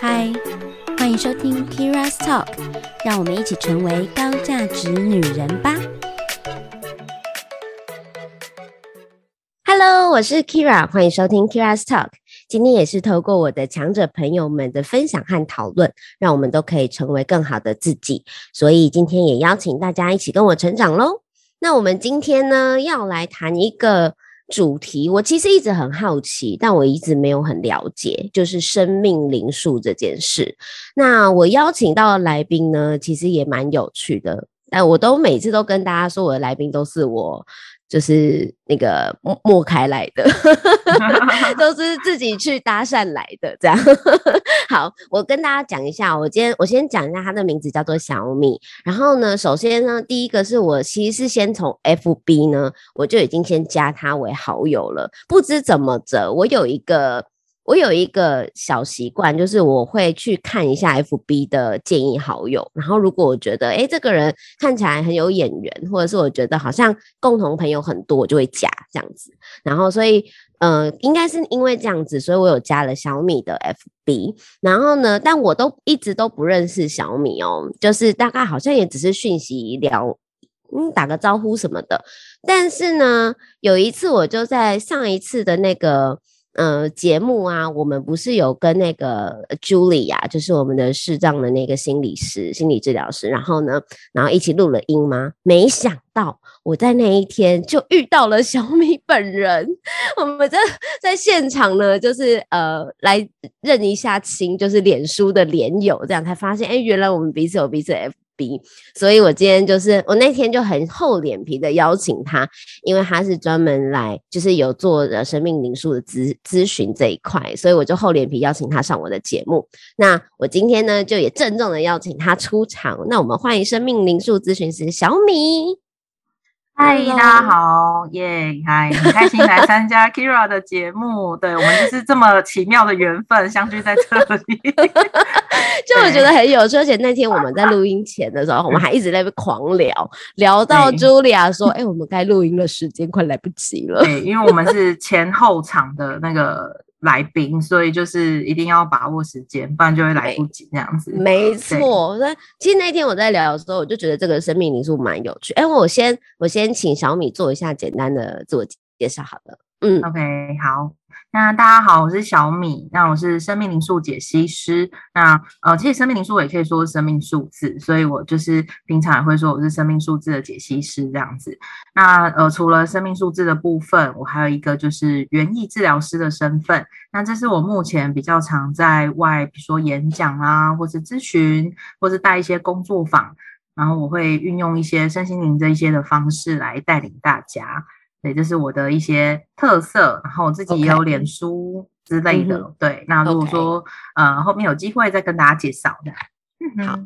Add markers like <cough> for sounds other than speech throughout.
嗨，欢迎收听 Kira's Talk，让我们一起成为高价值女人吧。Hello，我是 Kira，欢迎收听 Kira's Talk。今天也是透过我的强者朋友们的分享和讨论，让我们都可以成为更好的自己。所以今天也邀请大家一起跟我成长喽。那我们今天呢，要来谈一个主题，我其实一直很好奇，但我一直没有很了解，就是生命灵数这件事。那我邀请到的来宾呢，其实也蛮有趣的，但我都每次都跟大家说，我的来宾都是我。就是那个陌陌开来的，<laughs> 都是自己去搭讪来的，这样。<laughs> 好，我跟大家讲一下，我今天我先讲一下他的名字叫做小米。然后呢，首先呢，第一个是我其实是先从 FB 呢，我就已经先加他为好友了。不知怎么着，我有一个。我有一个小习惯，就是我会去看一下 FB 的建议好友，然后如果我觉得，诶，这个人看起来很有眼缘，或者是我觉得好像共同朋友很多，我就会加这样子。然后，所以，呃，应该是因为这样子，所以我有加了小米的 FB。然后呢，但我都一直都不认识小米哦，就是大概好像也只是讯息聊，嗯，打个招呼什么的。但是呢，有一次我就在上一次的那个。呃，节目啊，我们不是有跟那个 Julie 啊，就是我们的视障的那个心理师、心理治疗师，然后呢，然后一起录了音吗？没想到我在那一天就遇到了小米本人，我们在在现场呢，就是呃来认一下亲，就是脸书的脸友，这样才发现，哎，原来我们彼此有彼此的所以，我今天就是我那天就很厚脸皮的邀请他，因为他是专门来就是有做的生命灵数的咨咨询这一块，所以我就厚脸皮邀请他上我的节目。那我今天呢，就也郑重的邀请他出场。那我们欢迎生命灵数咨询师小米。嗨，Hi, 大家好，耶，嗨，很开心来参加 Keira 的节目。对，我们就是这么奇妙的缘分相聚在这里，就我觉得很有趣。而且那天我们在录音前的时候，我们还一直在那边狂聊，聊到 Julia 说：“哎、欸，我们该录音的时间快来不及了。”对，因为我们是前后场的那个。来宾，所以就是一定要把握时间，不然就会来不及这样子。没错，那其实那天我在聊的时候，我就觉得这个生命灵数蛮有趣。哎，我先我先请小米做一下简单的自我介绍，好了。嗯，OK，好。那大家好，我是小米。那我是生命灵数解析师。那呃，其实生命灵数我也可以说生命数字，所以我就是平常也会说我是生命数字的解析师这样子。那呃，除了生命数字的部分，我还有一个就是园艺治疗师的身份。那这是我目前比较常在外，比如说演讲啊，或是咨询，或是带一些工作坊，然后我会运用一些身心灵这一些的方式来带领大家。对，这是我的一些特色，然后我自己也有脸书之类的。Okay. 对，那如果说 Okay. 呃后面有机会再跟大家介绍的。好，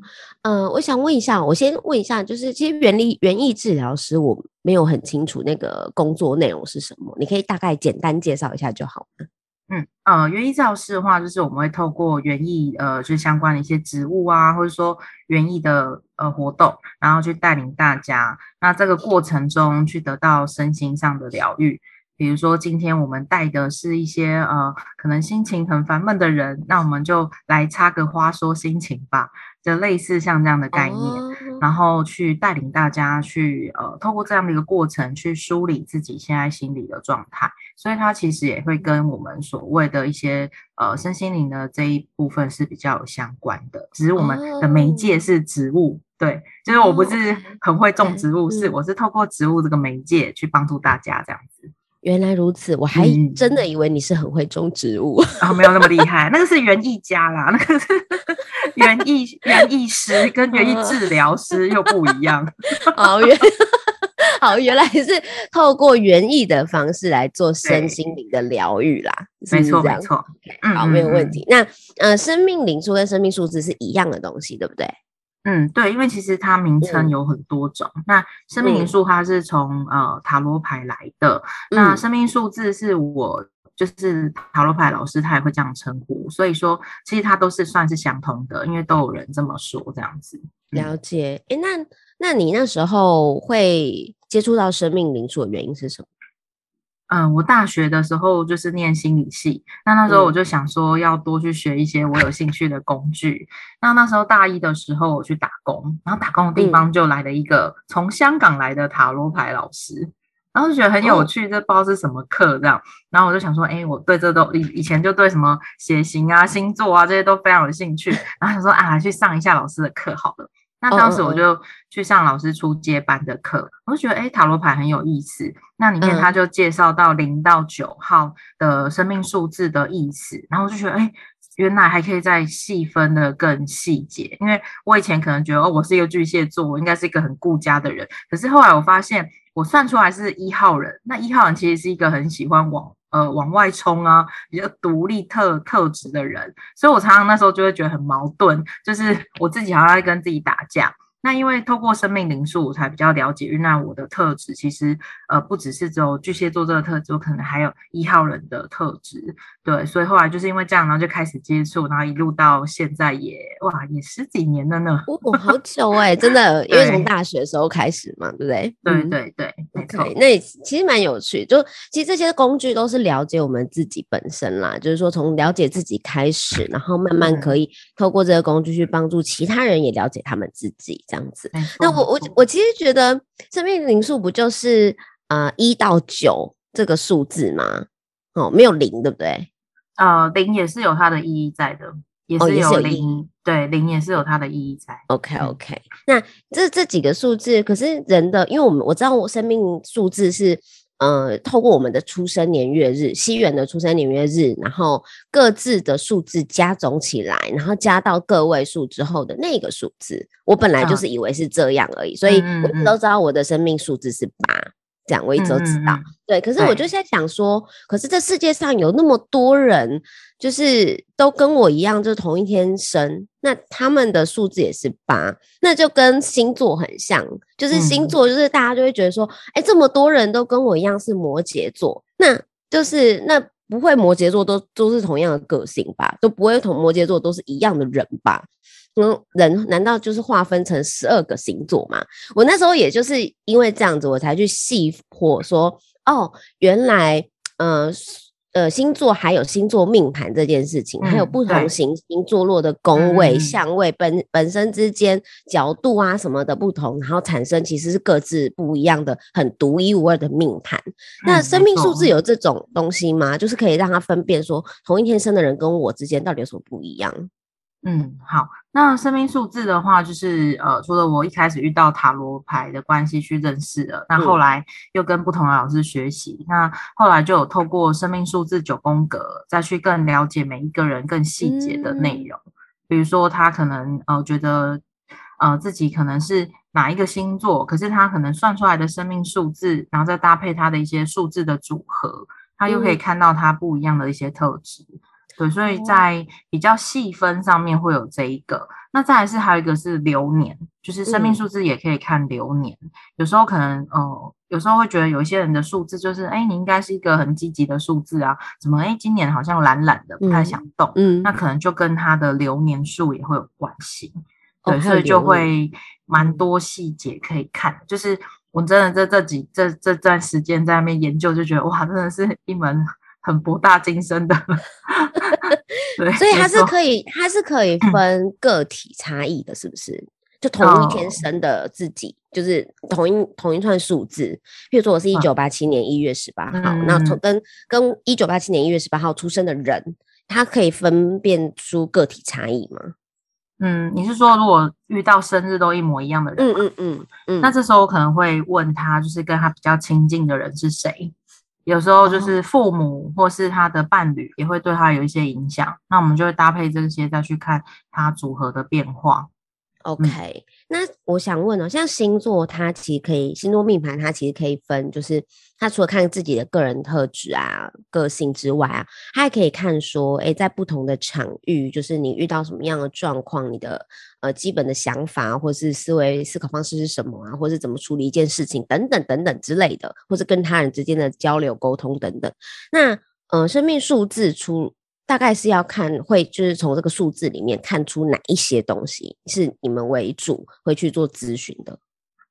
嗯、呃，我想问一下，我先问一下，就是其实园艺园艺治疗师我没有很清楚那个工作内容是什么，你可以大概简单介绍一下就好了。嗯，呃，园艺治疗师的话，就是我们会透过园艺，呃，就是相关的一些植物啊，或者说园艺的呃活动，然后去带领大家，那这个过程中去得到身心上的疗愈。比如说，今天我们带的是一些呃，可能心情很烦闷的人，那我们就来插个花说心情吧，就类似像这样的概念，然后去带领大家去呃，透过这样的一个过程去梳理自己现在心理的状态。所以它其实也会跟我们所谓的一些呃身心灵的这一部分是比较有相关的，只是我们的媒介是植物，哦、对，就是我不是很会种植物，哦、是我是透过植物这个媒介去帮助大家这样子。原来如此，我还真的以为你是很会种植物，然后、嗯哦、没有那么厉害。那个是园艺家啦，那个是园艺园艺师 <laughs> 跟园艺治疗师又不一样。<laughs> <laughs> 好原好原来是透过园艺的方式来做身心灵的疗愈啦，没错没错。好，没有问题。那呃，生命灵数跟生命数字是一样的东西，对不对？嗯，对，因为其实它名称有很多种。嗯、那生命灵数它是从、嗯、呃塔罗牌来的，嗯、那生命数字是我就是塔罗牌老师他也会这样称呼，所以说其实它都是算是相同的，因为都有人这么说这样子。了解，诶，那那你那时候会接触到生命灵数的原因是什么？嗯，我大学的时候就是念心理系，那那时候我就想说要多去学一些我有兴趣的工具。嗯、那那时候大一的时候我去打工，然后打工的地方就来了一个从香港来的塔罗牌老师，然后就觉得很有趣，这不知道是什么课这样。然后我就想说，哎，我对这都以以前就对什么血型啊、星座啊这些都非常有兴趣，然后想说啊，去上一下老师的课好了。那当时我就去上老师出接班的课，我就觉得哎，塔罗牌很有意思。那里面他就介绍到零到九号的生命数字的意思，然后我就觉得哎，原来还可以再细分的更细节。因为我以前可能觉得哦，我是一个巨蟹座，我应该是一个很顾家的人。可是后来我发现，我算出来是一号人。那一号人其实是一个很喜欢往。呃，往外冲啊，比较独立特特质的人，所以我常常那时候就会觉得很矛盾，就是我自己好像在跟自己打架。那因为透过生命灵数，我才比较了解，原来我的特质其实呃不只是只有巨蟹座这个特质，我可能还有一号人的特质。对，所以后来就是因为这样，然后就开始接触，然后一路到现在也哇也十几年了呢。哦，好久哎、欸，真的，<laughs> 因为从大学的时候开始嘛，对不对？对对对，没错。Okay, 那其实蛮有趣，就其实这些工具都是了解我们自己本身啦，就是说从了解自己开始，然后慢慢可以透过这个工具去帮助其他人也了解他们自己。这样子，那我我我其实觉得生命灵数不就是呃一到九这个数字吗？哦，没有零，对不对？呃，零也是有它的意义在的，也是有零，哦、对，零也是有它的意义在。OK OK，那这这几个数字，可是人的，因为我们我知道我生命数字是。呃，透过我们的出生年月日，西元的出生年月日，然后各自的数字加总起来，然后加到个位数之后的那个数字，我本来就是以为是这样而已，嗯、所以我们都知道我的生命数字是八。这样我一直都知道，嗯、对。可是我就在想说，可是这世界上有那么多人，就是都跟我一样，就是同一天生，那他们的数字也是八，那就跟星座很像，就是星座，就是大家就会觉得说，哎、嗯，这么多人都跟我一样是摩羯座，那就是那不会摩羯座都都是同样的个性吧？都不会同摩羯座都是一样的人吧？嗯，人难道就是划分成十二个星座吗？我那时候也就是因为这样子，我才去细火说，哦，原来，呃，呃，星座还有星座命盘这件事情，嗯、还有不同行星坐落的宫位、相、嗯、位本本身之间角度啊什么的不同，然后产生其实是各自不一样的、很独一无二的命盘。嗯、那生命数字有这种东西吗？就是可以让他分辨说，同一天生的人跟我之间到底有什么不一样？嗯，好。那生命数字的话，就是呃，除了我一开始遇到塔罗牌的关系去认识的，那后来又跟不同的老师学习，嗯、那后来就有透过生命数字九宫格，再去更了解每一个人更细节的内容。嗯、比如说，他可能呃觉得呃自己可能是哪一个星座，可是他可能算出来的生命数字，然后再搭配他的一些数字的组合，他又可以看到他不一样的一些特质。嗯对，所以在比较细分上面会有这一个，那再来是还有一个是流年，就是生命数字也可以看流年。嗯、有时候可能呃，有时候会觉得有一些人的数字就是，哎，你应该是一个很积极的数字啊，怎么哎今年好像懒懒的，不太想动，嗯，嗯那可能就跟他的流年数也会有关系。对，所以就会蛮多细节可以看，就是我真的这这几这这段时间在那边研究，就觉得哇，真的是一门。很博大精深的，<laughs> 对，所以它是可以，它是可以分个体差异的，是不是？就同一天生的自己，哦、就是同一同一串数字。比如说，我是一九八七年一月十八号，嗯、那从跟跟一九八七年一月十八号出生的人，他可以分辨出个体差异吗？嗯，你是说如果遇到生日都一模一样的人？嗯嗯嗯嗯，那这时候我可能会问他，就是跟他比较亲近的人是谁？有时候就是父母或是他的伴侣也会对他有一些影响，那我们就会搭配这些再去看他组合的变化。OK，、那我想问哦，像星座，它其实可以星座命盘，它其实可以分，就是它除了看自己的个人特质啊、个性之外啊，它还可以看说，哎，在不同的场域，就是你遇到什么样的状况，你的呃基本的想法或是思维思考方式是什么啊，或是怎么处理一件事情等等等等之类的，或是跟他人之间的交流沟通等等。那呃，生命数字出。大概是要看，会就是从这个数字里面看出哪一些东西是你们为主会去做咨询的。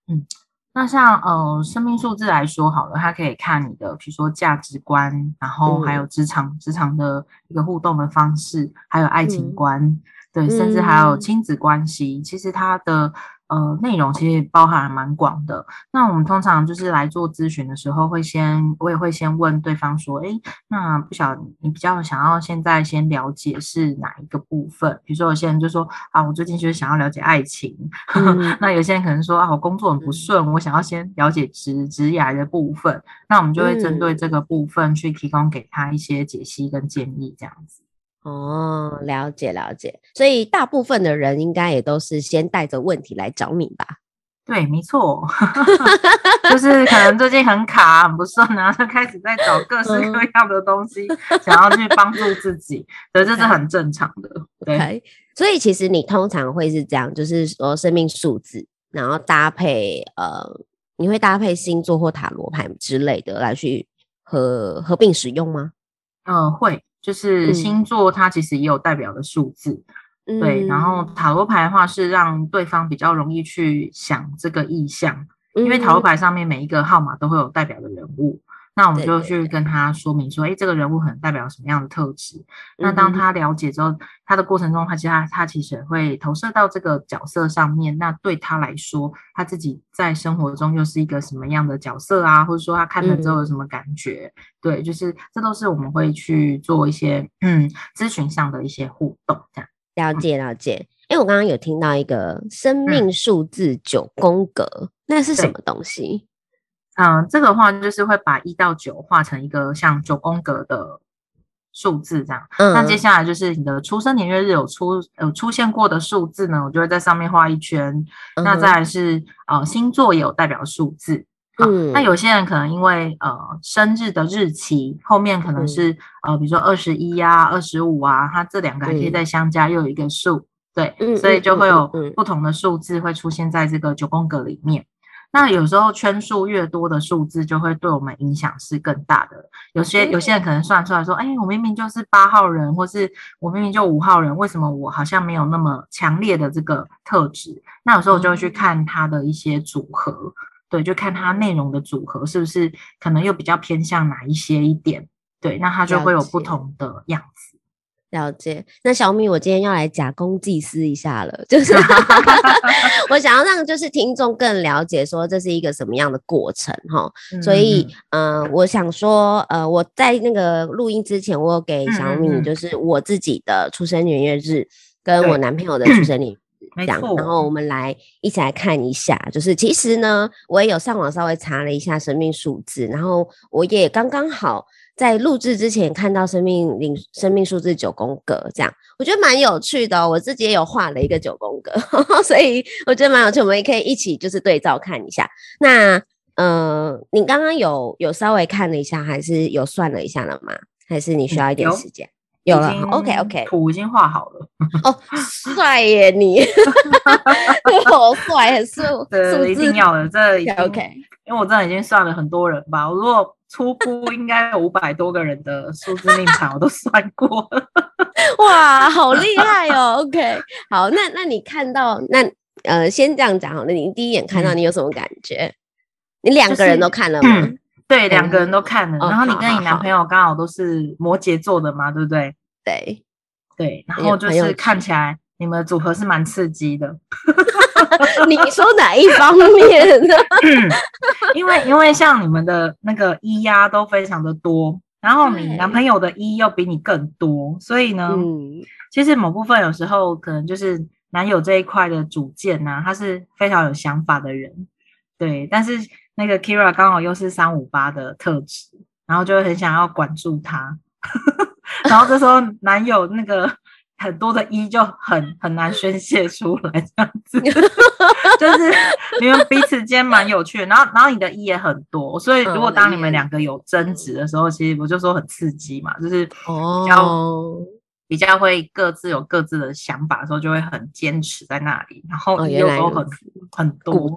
嗯，那像呃生命数字来说好了，它可以看你的，比如说价值观，然后还有职场职、嗯、场的一个互动的方式，还有爱情观，嗯、对，甚至还有亲子关系，嗯、其实它的。呃，内容其实包含蛮广的。那我们通常就是来做咨询的时候，会先我也会先问对方说，哎，那不晓得你比较想要现在先了解是哪一个部分？比如说有些人就说啊，我最近就是想要了解爱情。嗯、<laughs> 那有些人可能说啊，我工作很不顺，我想要先了解职职涯的部分。那我们就会针对这个部分去提供给他一些解析跟建议，这样子。哦，了解了解，所以大部分的人应该也都是先带着问题来找你吧？对，没错，<laughs> 就是可能最近很卡、很不顺啊，就开始在找各式各样的东西，嗯、想要去帮助自己，所以，这是很正常的。对，okay. 所以其实你通常会是这样，就是说生命数字，然后搭配呃，你会搭配星座或塔罗牌之类的来去合合并使用吗？嗯、呃，会。就是星座，它其实也有代表的数字，嗯、对。然后塔罗牌的话，是让对方比较容易去想这个意象，嗯、因为塔罗牌上面每一个号码都会有代表的人物。那我们就去跟他说明说，哎，这个人物可能代表什么样的特质？嗯、那当他了解之后，他的过程中，他其实他他其实会投射到这个角色上面。那对他来说，他自己在生活中又是一个什么样的角色啊？或者说他看了之后有什么感觉？嗯、对，就是这都是我们会去做一些嗯咨询上的一些互动，这样。了解了解。哎，我刚刚有听到一个生命数字九宫格，嗯、那是什么东西？嗯，这个的话就是会把一到九画成一个像九宫格的数字这样。嗯，那接下来就是你的出生年月日有出有出现过的数字呢，我就会在上面画一圈。嗯、那再来是呃星座也有代表数字。嗯，那有些人可能因为呃生日的日期后面可能是、嗯、呃比如说二十一呀、二十五啊，它这两个还可以再相加又有一个数，嗯、对，嗯、所以就会有不同的数字会出现在这个九宫格里面。那有时候圈数越多的数字，就会对我们影响是更大的。有些有些人可能算出来说，哎，我明明就是八号人，或是我明明就五号人，为什么我好像没有那么强烈的这个特质？那有时候我就会去看他的一些组合，对，就看他内容的组合是不是可能又比较偏向哪一些一点，对，那他就会有不同的样子。了解，那小米，我今天要来假公济私一下了，就是 <laughs> 我想要让就是听众更了解说这是一个什么样的过程哈，嗯、所以嗯、呃，我想说呃，我在那个录音之前，我有给小米就是我自己的出生年月日跟我男朋友的 <clears throat> 出生年月日这样，然后我们来一起来看一下，就是其实呢，我也有上网稍微查了一下生命数字，然后我也刚刚好。在录制之前看到生命灵生命数字九宫格，这样我觉得蛮有趣的哦。我自己也有画了一个九宫格呵呵，<laughs> 所以我觉得蛮有趣。我们也可以一起就是对照看一下。那呃，你刚刚有有稍微看了一下，还是有算了一下了吗？还是你需要一点时间？嗯、有，有了，OK OK，图已经画好了。<laughs> 哦，帅耶你，<laughs> 好帅，很帅，对，一定要的，这 OK。因为我真的已经算了很多人吧，我如果。初步应该有五百多个人的数字命盘，我都算过了。<laughs> 哇，好厉害哦！OK，好，那那你看到那呃，先这样讲好，了你第一眼看到你有什么感觉？嗯、你两个人都看了吗？就是嗯、对，两个人都看了。嗯、然后你跟你男朋友刚好都是摩羯座的嘛，对不对？对对，然后就是看起来你们的组合是蛮刺激的。<laughs> 你说哪一方面呢？<laughs> 因为因为像你们的那个一呀都非常的多，然后你男朋友的一又比你更多，所以呢，嗯、其实某部分有时候可能就是男友这一块的主见呢、啊，他是非常有想法的人，对，但是那个 Keira 刚好又是三五八的特质，然后就会很想要管住他，<laughs> 然后这时候男友那个。很多的一就很很难宣泄出来，这样子，<laughs> 就是你们彼此间蛮有趣的，然后然后你的一也很多，所以如果当你们两个有争执的时候，其实我就说很刺激嘛，就是比较、哦、比较会各自有各自的想法的时候，就会很坚持在那里，然后有时候很、哦、很多，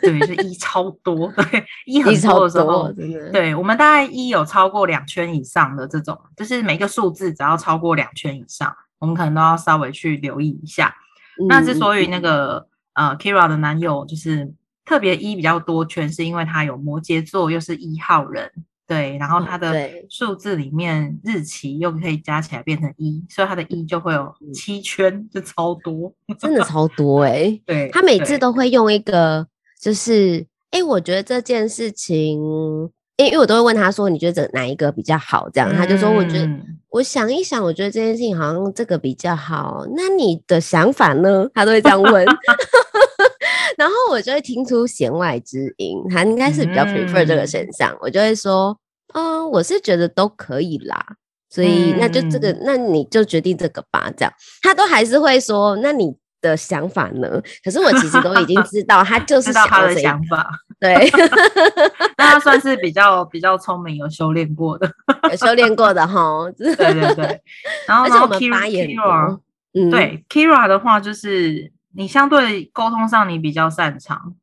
对，是一超多，对，一很多的时候，对，我们大概一有超过两圈以上的这种，就是每个数字只要超过两圈以上。我们可能都要稍微去留意一下。嗯、那之所以那个呃，Keira 的男友就是特别一比较多圈，是因为他有摩羯座，又是一号人。对，然后他的数字里面日期又可以加起来变成一，所以他的一就会有七圈，就超多，真的超多哎、欸。<laughs> 对，他每次都会用一个，就是哎，我觉得这件事情，因为因为我都会问他说，你觉得哪一个比较好？这样，他就说，我觉得、嗯、我想一想，我觉得这件事情好像这个比较好。那你的想法呢？他都会这样问。<laughs> 然后我就会听出弦外之音，他应该是比较 prefer 这个选项，嗯、我就会说，嗯，我是觉得都可以啦，所以那就这个，嗯、那你就决定这个吧，这样他都还是会说，那你的想法呢？可是我其实都已经知道，他就 <laughs> 是想他的想法，对，<laughs> 那他算是比较比较聪明，有修炼过的，<laughs> 有修炼过的哈，对对对，然后而且我们发言，Kira，嗯，对，Kira 的话就是。你相对沟通上你比较擅长，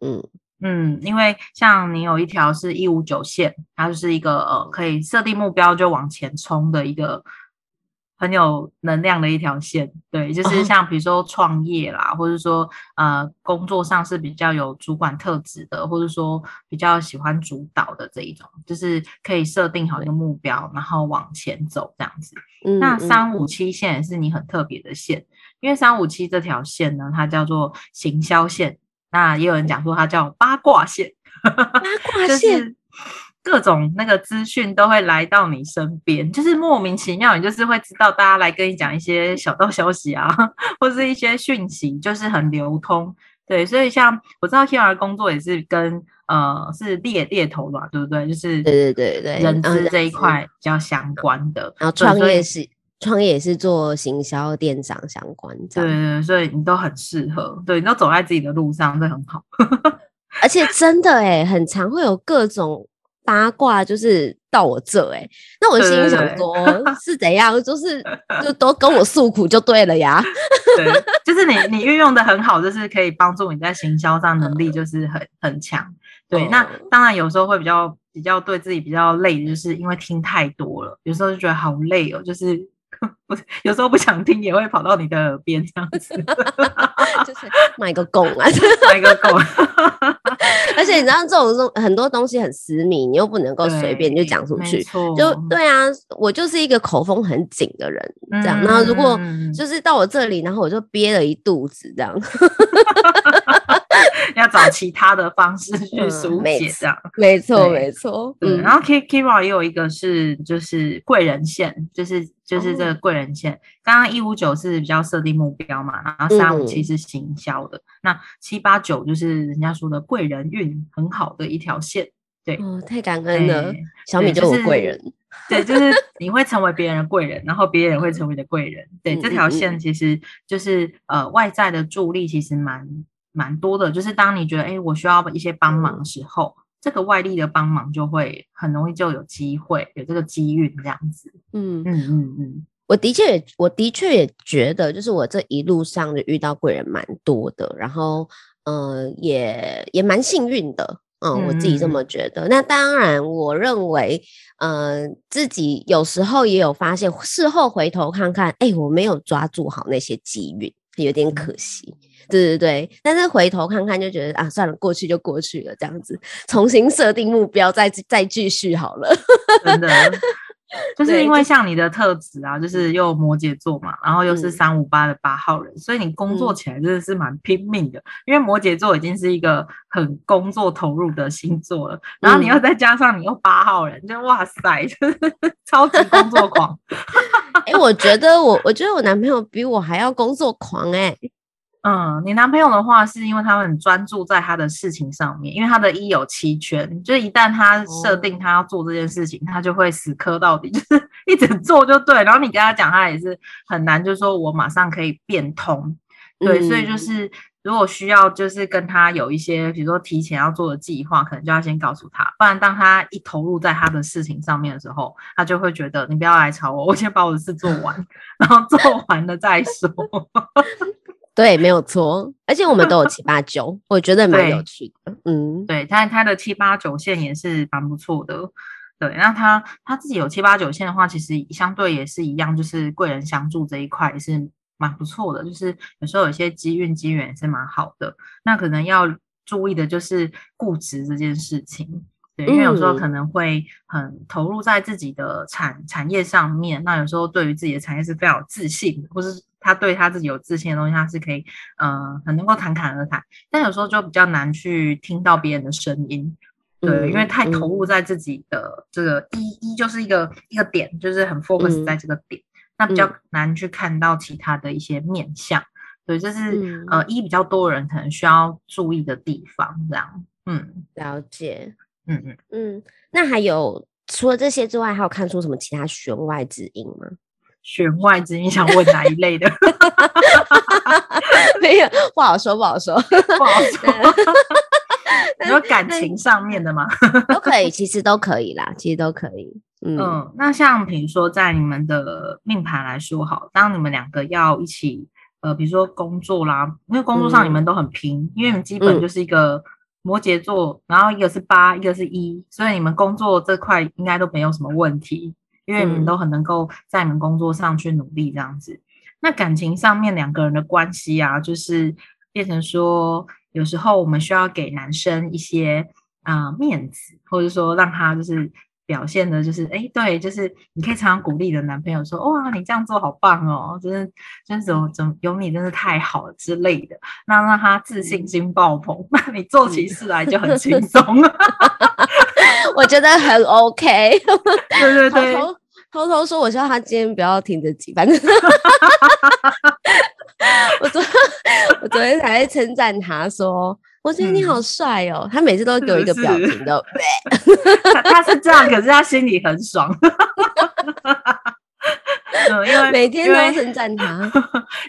嗯嗯，因为像你有一条是一五九线，它就是一个呃可以设定目标就往前冲的一个很有能量的一条线，对，就是像比如说创业啦，哦、或者说呃工作上是比较有主管特质的，或者说比较喜欢主导的这一种，就是可以设定好一个目标，然后往前走这样子。嗯、那三五七线也是你很特别的线。因为三五七这条线呢，它叫做行销线，那也有人讲说它叫八卦线，八卦线 <laughs> 就是各种那个资讯都会来到你身边，就是莫名其妙，你就是会知道大家来跟你讲一些小道消息啊，<laughs> 或是一些讯息，就是很流通。对，所以像我知道 Kira 工作也是跟呃是猎猎头嘛，对不对？就是对对对对，人资这一块比较相关的，然后创业是。创业也是做行销电商相关，对对，所以你都很适合，对，你都走在自己的路上，这很好。<laughs> 而且真的哎，很常会有各种八卦，就是到我这哎，那我心里想说，是怎样？<laughs> 就是就都跟我诉苦就对了呀。<laughs> 对，就是你你运用的很好，就是可以帮助你在行销上能力 <laughs> 就是很很强。对，那当然有时候会比较比较对自己比较累，就是因为听太多了，有时候就觉得好累哦，就是。<laughs> 不，有时候不想听，也会跑到你的耳边这样子，<laughs> 就是买个供啊，<laughs> 买个供。而且你知道这种东很多东西很私密，你又不能够随便就讲出去，就对啊，我就是一个口风很紧的人，这样。然后如果就是到我这里，然后我就憋了一肚子这样。<laughs> 要找其他的方式去疏解，这样没错没错。嗯，然后 Kira 也有一个是就是贵人线，就是就是这个贵人线。刚刚一五九是比较设定目标嘛，然后三五七是行销的，那七八九就是人家说的贵人运很好的一条线。对，哦，太感恩了，小米就是贵人。<laughs> 对，就是你会成为别人的贵人，然后别人会成为你的贵人。对，这条线其实就是呃外在的助力，其实蛮。蛮多的，就是当你觉得哎、欸，我需要一些帮忙的时候，嗯、这个外力的帮忙就会很容易就有机会，有这个机遇这样子。嗯嗯嗯嗯，我的确也，我的确也觉得，就是我这一路上就遇到贵人蛮多的，然后呃，也也蛮幸运的。嗯，我自己这么觉得。嗯、那当然，我认为，呃，自己有时候也有发现，事后回头看看，哎、欸，我没有抓住好那些机运，有点可惜。嗯对对对，但是回头看看就觉得啊，算了，过去就过去了，这样子重新设定目标，再再继续好了。真的，<laughs> 就是因为像你的特质啊，就是又摩羯座嘛，然后又是三五八的八号人，嗯、所以你工作起来真的是蛮拼命的。嗯、因为摩羯座已经是一个很工作投入的星座了，然后你又再加上你又八号人，就哇塞，<laughs> 就是超级工作狂。哎、欸，我觉得我我觉得我男朋友比我还要工作狂哎、欸。嗯，你男朋友的话是因为他很专注在他的事情上面，因为他的一有七圈，就是一旦他设定他要做这件事情，哦、他就会死磕到底，<laughs> 就是一直做就对。然后你跟他讲，他也是很难，就是说我马上可以变通，对，嗯、所以就是如果需要，就是跟他有一些，比如说提前要做的计划，可能就要先告诉他，不然当他一投入在他的事情上面的时候，他就会觉得你不要来吵我，我先把我的事做完，<laughs> 然后做完了再说。<laughs> 对，没有错，而且我们都有七八九，我觉得蛮有趣的。嗯，对，他他的七八九线也是蛮不错的。对，那他他自己有七八九线的话，其实相对也是一样，就是贵人相助这一块也是蛮不错的。就是有时候有些机运机缘也是蛮好的。那可能要注意的就是固执这件事情。对，因为有时候可能会很投入在自己的产产业上面，那有时候对于自己的产业是非常有自信的，或是他对他自己有自信的东西，他是可以，嗯、呃，很能够侃侃而谈。但有时候就比较难去听到别人的声音，对，嗯、因为太投入在自己的这个一一就是一个一个点，就是很 focus 在这个点，嗯、那比较难去看到其他的一些面相。对，这是、嗯、呃一比较多人可能需要注意的地方，这样，嗯，了解。嗯嗯嗯，那还有除了这些之外，还有看出什么其他弦外之音吗？弦外之音，想问哪一类的？<laughs> 没有，不好说，不好说，<laughs> 不好说。<laughs> 你说感情上面的吗？都可以，其实都可以啦，其实都可以。嗯，嗯，那像比如说在你们的命盘来说，好，当你们两个要一起，呃，比如说工作啦，因为工作上你们都很拼，嗯、因为你们基本就是一个。嗯摩羯座，然后一个是八，一个是一，所以你们工作这块应该都没有什么问题，因为你们都很能够在你们工作上去努力这样子。嗯、那感情上面两个人的关系啊，就是变成说，有时候我们需要给男生一些啊、呃、面子，或者说让他就是。表现的就是，哎，对，就是你可以常常鼓励你的男朋友说，哇，你这样做好棒哦，真的，真是怎么怎么有你真是太好了之类的，那让他自信心爆棚，那你做起事来就很轻松了。<laughs> <laughs> 我觉得很 OK，对 <laughs> 对对，偷偷偷偷说，我希望他今天不要听着急，反正 <laughs> 我昨我昨天还在称赞他说。我觉得你好帅哦！嗯、他每次都会给我一个表情的，他他是这样，可是他心里很爽。因为每天都要称赞他，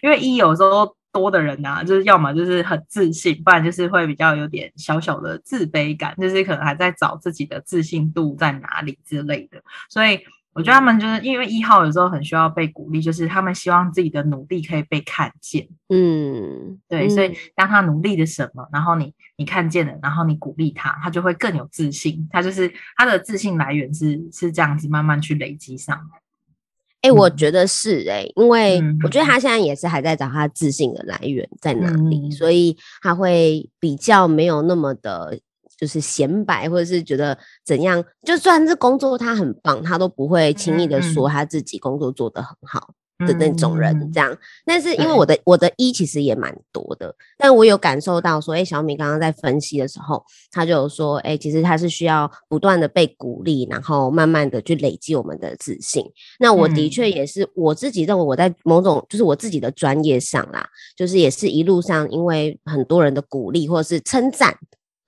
因为一有时候多的人啊，就是要么就是很自信，不然就是会比较有点小小的自卑感，就是可能还在找自己的自信度在哪里之类的，所以。我觉得他们就是因为一号有时候很需要被鼓励，就是他们希望自己的努力可以被看见。嗯，对，所以当他努力的什么，然后你你看见了，然后你鼓励他，他就会更有自信。他就是他的自信来源是是这样子慢慢去累积上来。哎、欸，我觉得是哎、欸，因为我觉得他现在也是还在找他自信的来源在哪里，嗯、所以他会比较没有那么的。就是显摆，或者是觉得怎样，就算是工作他很棒，他都不会轻易的说他自己工作做得很好的那种人。这样，但是因为我的我的一其实也蛮多的，但我有感受到说，哎，小米刚刚在分析的时候，他就有说，哎，其实他是需要不断的被鼓励，然后慢慢的去累积我们的自信。那我的确也是我自己认为我在某种就是我自己的专业上啦，就是也是一路上因为很多人的鼓励或者是称赞。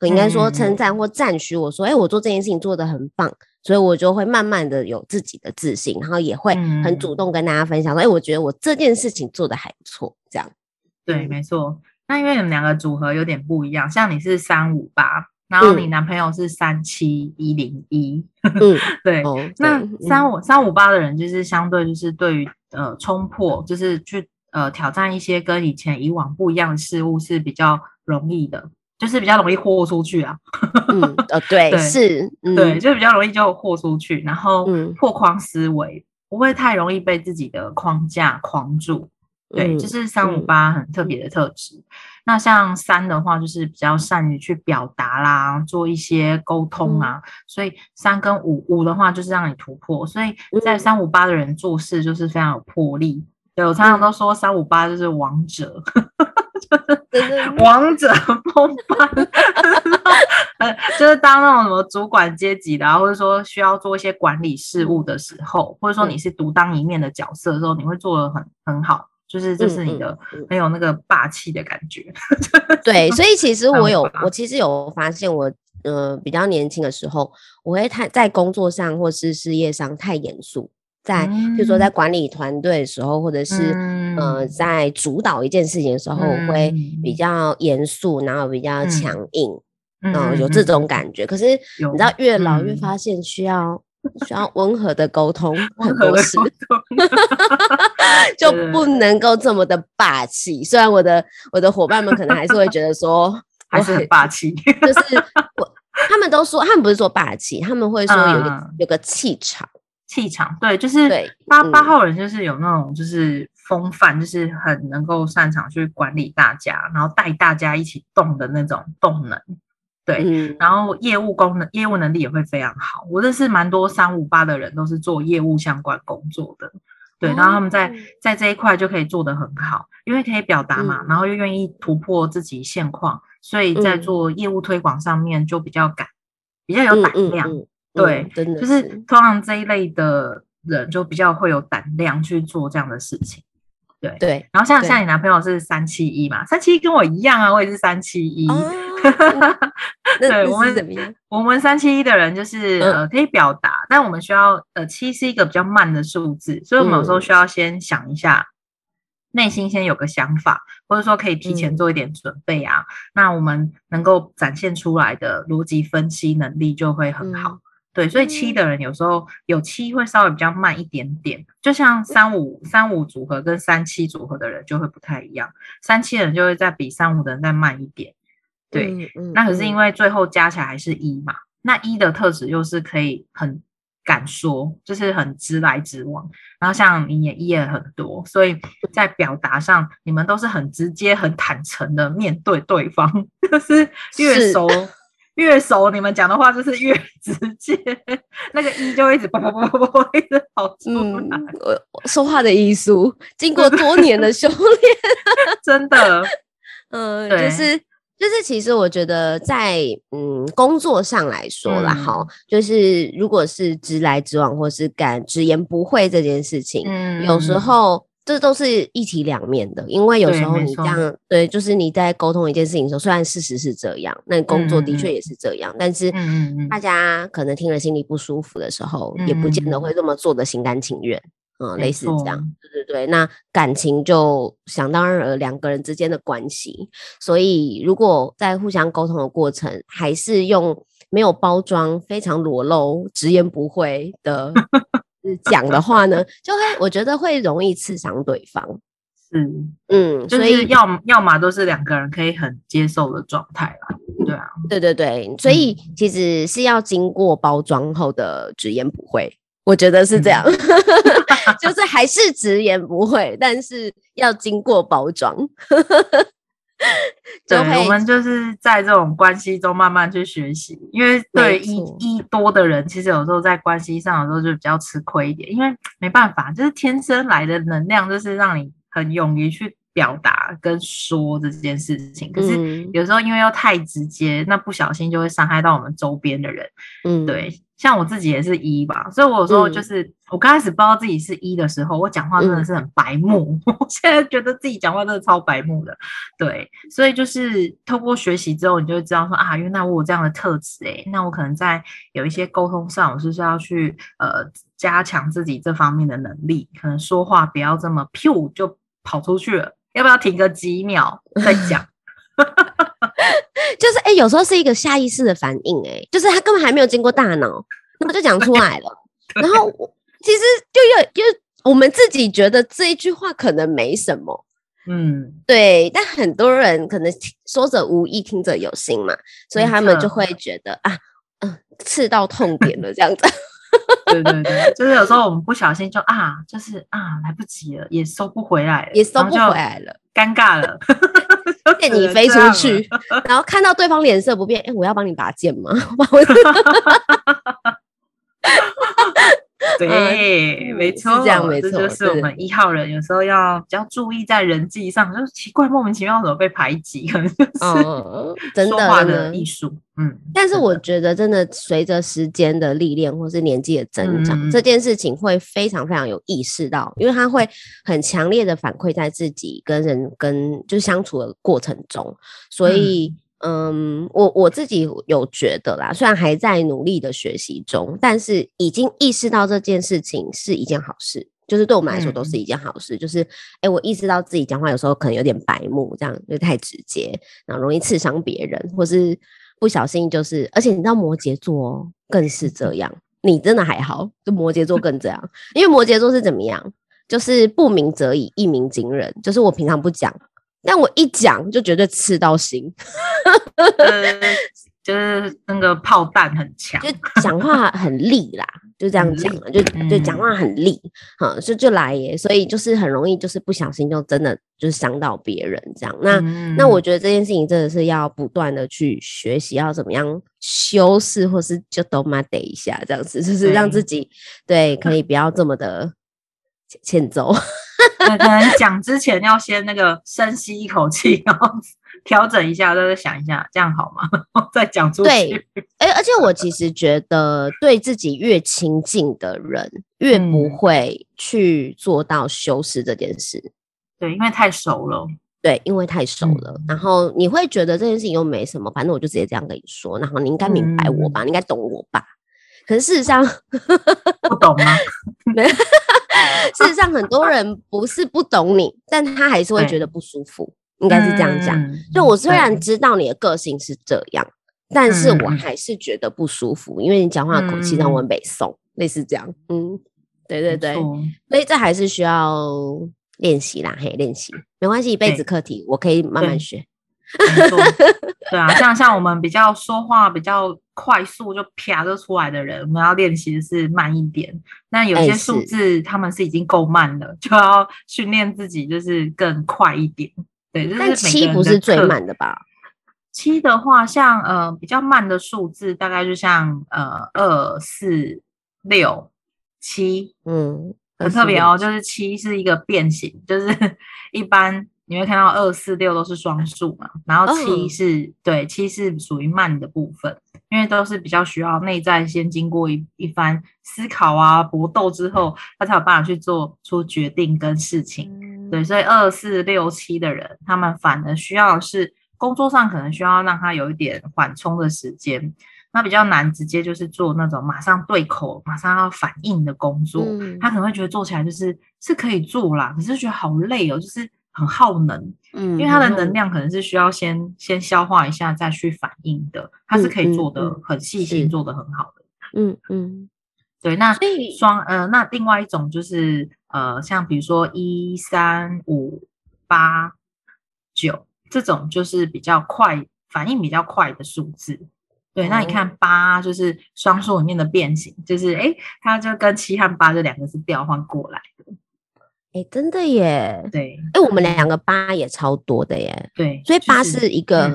我应该说称赞或赞许我说，哎、欸，我做这件事情做得很棒，所以我就会慢慢的有自己的自信，然后也会很主动跟大家分享说，哎、欸，我觉得我这件事情做的还不错，这样。对，没错。那因为你们两个组合有点不一样，像你是三五八，然后你男朋友是三七一零一，<laughs> 嗯，对。哦、那三五三五八的人就是相对就是对于呃冲破，就是去呃挑战一些跟以前以往不一样的事物是比较容易的。就是比较容易豁出去啊，嗯，<laughs> 呃，对，对是，嗯、对，就比较容易就豁出去，然后破框思维，不会太容易被自己的框架框住，对，这、嗯、是三五八很特别的特质。嗯、那像三的话，就是比较善于去表达啦，做一些沟通啊，嗯、所以三跟五五的话就是让你突破，所以在三五八的人做事就是非常有魄力。对，我常常都说三五八就是王者。<laughs> 王者风范，<laughs> 就是当那种什么主管阶级的，或者说需要做一些管理事务的时候，或者说你是独当一面的角色的时候，你会做的很很好，就是这是你的很有那个霸气的感觉。<laughs> 对，所以其实我有，我其实有发现我，我呃比较年轻的时候，我会太在工作上或是事业上太严肃。在，比如说在管理团队的时候，或者是、嗯、呃，在主导一件事情的时候，我、会比较严肃，然后比较强硬，嗯、有这种。感觉。嗯、可是你知道，越老越发现需要、嗯、需要温和的沟通很多事，<laughs> 就不。能够这么的霸气。虽然我的我的伙伴们可能还是会觉得说 <laughs> 还是很霸气，就是我他们都说他们不是说霸气，他们会说有个、嗯、有个气场。气场对，就是八八号人就是有那种就是风范，就是很能够擅长去管理大家，然后带大家一起动的那种动能。对，嗯、然后业务功能、业务能力也会非常好。我认识蛮多三五八的人，都是做业务相关工作的。对，然后他们在在这一块就可以做得很好，因为可以表达嘛，嗯、然后又愿意突破自己现况，所以在做业务推广上面就比较敢，比较有胆量。对，真的是就是通常这一类的人就比较会有胆量去做这样的事情。对对，然后像像你男朋友是三七一嘛，三七一跟我一样啊，我也是三七一。对，我们我们三七一的人就是、嗯、呃可以表达，但我们需要呃七是一个比较慢的数字，所以我们有时候需要先想一下，内心先有个想法，或者说可以提前做一点准备啊，嗯、那我们能够展现出来的逻辑分析能力就会很好。嗯对，所以七的人有时候有七会稍微比较慢一点点，就像三五三五组合跟三七组合的人就会不太一样，三七的人就会再比三五的人再慢一点。对，嗯嗯、那可是因为最后加起来还是一嘛，那一的特质又是可以很敢说，就是很直来直往，然后像你也一也很多，所以在表达上你们都是很直接、很坦诚的面对对方，<laughs> 就是越熟。越熟，你们讲的话就是越直接，<laughs> 那个一就一直叭叭叭叭叭一直跑出来。嗯，我说话的艺术，经过多年的修炼，<laughs> 真的，<laughs> 嗯，对。就是就是，其实我觉得在嗯工作上来说啦，哈、嗯，就是如果是直来直往或是敢直言不讳这件事情，嗯，有时候。这都是一体两面的，因为有时候你这样，对，对，就是你在沟通一件事情的时候，虽然事实是这样，那工作的确也是这样，嗯、但是大家可能听了心里不舒服的时候，嗯、也不见得会这么做的心甘情愿，嗯，类似这样，对对对。那感情就想当然了，两个人之间的关系，所以如果在互相沟通的过程，还是用没有包装、非常裸露、直言不讳的。讲的话呢，就会我觉得会容易刺伤对方。是，嗯，所以要要么都是两个人可以很接受的状态啦。对啊，对对对，所以其实是要经过包装后的直言不讳，我觉得是这样，嗯、<laughs> 就是还是直言不讳，但是要经过包装。<laughs> 对，我们就是在这种关系中慢慢去学习，因为对一一多的人，其实有时候在关系上有时候就比较吃亏一点，因为没办法，就是天生来的能量，就是让你很勇于去表达跟说这件事情。可是有时候因为又太直接，那不小心就会伤害到我们周边的人。嗯，对。像我自己也是一吧，所以我有时候就是、嗯、我刚开始不知道自己是一的时候，我讲话真的是很白目。嗯、<laughs> 我现在觉得自己讲话真的超白目的，对，所以就是透过学习之后，你就会知道说啊，原来我有这样的特质诶，那我可能在有一些沟通上，我是不是要去呃加强自己这方面的能力，可能说话不要这么噗就跑出去了，要不要停个几秒再讲？<laughs> <laughs> 就是哎、欸，有时候是一个下意识的反应，哎，就是他根本还没有经过大脑，那么就讲出来了。<laughs> 然后其实就又又我们自己觉得这一句话可能没什么，嗯，对。但很多人可能说者无意，听者有心嘛，所以他们就会觉得啊，嗯，刺到痛点了这样子。<laughs> 对对对，就是有时候我们不小心就啊，就是啊，来不及了，也收不回来了，也收不回来了，尴尬了。见你飞出去，然后看到对方脸色不变，哎、欸，我要帮你拔剑吗？<laughs> <laughs> <laughs> 对，没错，这样没错，这就是我们一号人有时候要比较注意在人际上，就是奇怪莫名其妙怎么被排挤，可能就是 <laughs> 说话的艺术。嗯，但是我觉得真的随着时间的历练或是年纪的增长，嗯、这件事情会非常非常有意识到，因为他会很强烈的反馈在自己跟人跟就相处的过程中，所以。嗯嗯，我我自己有觉得啦，虽然还在努力的学习中，但是已经意识到这件事情是一件好事，就是对我们来说都是一件好事。嗯、就是，哎、欸，我意识到自己讲话有时候可能有点白目，这样就太直接，然后容易刺伤别人，或是不小心就是，而且你知道摩羯座更是这样，你真的还好，就摩羯座更这样，因为摩羯座是怎么样，就是不鸣则已，一鸣惊人，就是我平常不讲。但我一讲就绝对刺到心，就是那个炮弹很强，就讲话很利啦，就这样讲，就就讲话很利，哈，就就来耶，所以就是很容易，就是不小心就真的就是伤到别人这样。那、嗯、那我觉得这件事情真的是要不断的去学习，要怎么样修饰，或是就都嘛得一下这样子，就是让自己对，对可以不要这么的欠揍。<laughs> 可能讲之前要先那个深吸一口气，<laughs> 然后。调整一下，再再想一下，这样好吗？<laughs> 再讲出去。对，哎、欸，而且我其实觉得，对自己越亲近的人，越不会去做到修饰这件事。嗯、对，因为太熟了。对，因为太熟了。嗯、然后你会觉得这件事情又没什么，反正我就直接这样跟你说。然后你应该明白我吧？嗯、你应该懂我吧？可是事实上，不懂吗？<laughs> 事实上，很多人不是不懂你，但他还是会觉得不舒服。应该是这样讲，嗯、就我虽然知道你的个性是这样，但是我还是觉得不舒服，嗯、因为你讲话的口气让我很北宋，嗯、类似这样。嗯，对对对，所以这还是需要练习啦，嘿，练习没关系，一辈子课题，我可以慢慢学。没错，<laughs> 对啊，像像我们比较说话比较快速就啪就出来的人，我们要练习的是慢一点。那有些数字他们是已经够慢了，就要训练自己就是更快一点。对，就是、但七不是最慢的吧？七的话，像呃比较慢的数字，大概就像呃二四六七，嗯，很特别哦。就是七是一个变形，就是 <laughs> 一般你会看到二四六都是双数嘛，然后七是、哦、对七是属于慢的部分，因为都是比较需要内在先经过一一番思考啊搏斗之后，他才有办法去做出决定跟事情。嗯。对，所以二四六七的人，他们反而需要是工作上可能需要让他有一点缓冲的时间，那比较难直接就是做那种马上对口、马上要反应的工作，嗯、他可能会觉得做起来就是是可以做啦，可是觉得好累哦，就是很耗能，嗯，因为它的能量可能是需要先先消化一下再去反应的，它是可以做的很细心，做的很好的，嗯嗯，对，那双呃，那另外一种就是。呃，像比如说一三五八九这种，就是比较快反应比较快的数字。对，那你看八就是双数里面的变形，就是哎，它就跟七和八这两个是调换过来的。哎，真的耶。对，哎，我们两个八也超多的耶。对，所以八是一个，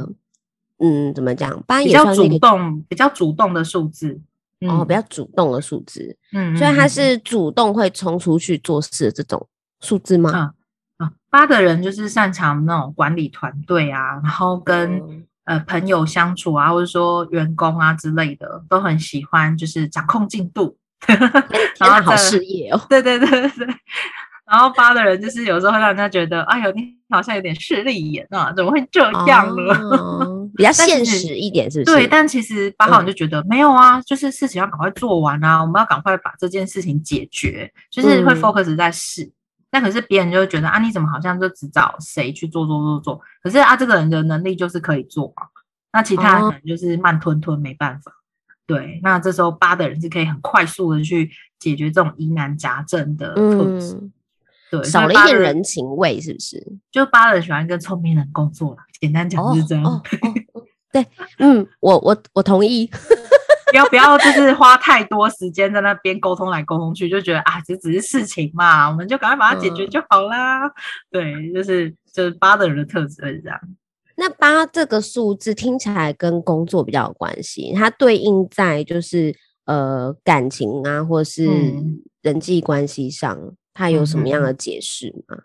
嗯，嗯，怎么讲？八也比较主动，比较主动的数字。哦，比较主动的数字，嗯，所以他是主动会冲出去做事的这种数字吗？啊啊，八的人就是擅长那种管理团队啊，然后跟、嗯、呃朋友相处啊，或者说员工啊之类的，都很喜欢就是掌控进度，<laughs> 然后好事业哦，对对对对。然后八的人就是有时候会让人家觉得，哎呦，你好像有点势利眼啊，怎么会这样呢？哦、<laughs> 比较现实一点，是不是？对，但其实八号人就觉得、嗯、没有啊，就是事情要赶快做完啊，我们要赶快把这件事情解决，就是会 focus 在事。嗯、但可是别人就会觉得啊，你怎么好像就只找谁去做做做做？可是啊，这个人的能力就是可以做啊，那其他人可能就是慢吞吞，没办法。哦、对，那这时候八的人是可以很快速的去解决这种疑难杂症的特质。嗯对，少了一点人情味，是不是？就八人喜欢跟聪明人工作啦，简单讲就是这样。哦 <laughs> 哦哦、对，嗯，我我我同意，不 <laughs> 要不要，就是花太多时间在那边沟通来沟通去，就觉得啊，这只是事情嘛，我们就赶快把它解决就好啦。嗯、对，就是就是八的人的特质是这样。那八这个数字听起来跟工作比较有关系，它对应在就是呃感情啊，或是人际关系上。嗯他有什么样的解释吗？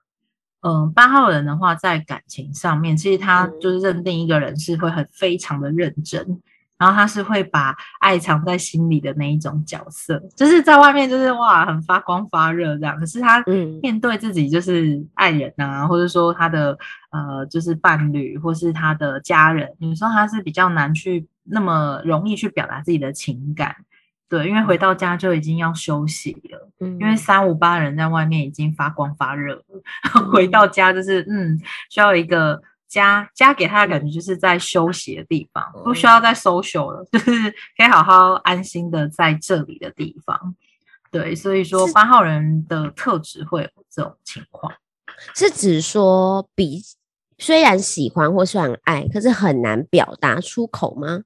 嗯，八号人的话，在感情上面，其实他就是认定一个人是会很非常的认真，嗯、然后他是会把爱藏在心里的那一种角色，就是在外面就是哇很发光发热这样，可是他面对自己就是爱人啊，嗯、或者说他的呃就是伴侣或是他的家人，有时候他是比较难去那么容易去表达自己的情感。对，因为回到家就已经要休息了。嗯，因为三五八人在外面已经发光发热了，<laughs> 嗯、回到家就是嗯，需要一个家，家给他的感觉就是在休息的地方，嗯、不需要再 social 了，<laughs> 就是可以好好安心的在这里的地方。对，所以说八号人的特质会有这种情况，是指说比虽然喜欢或虽然爱，可是很难表达出口吗？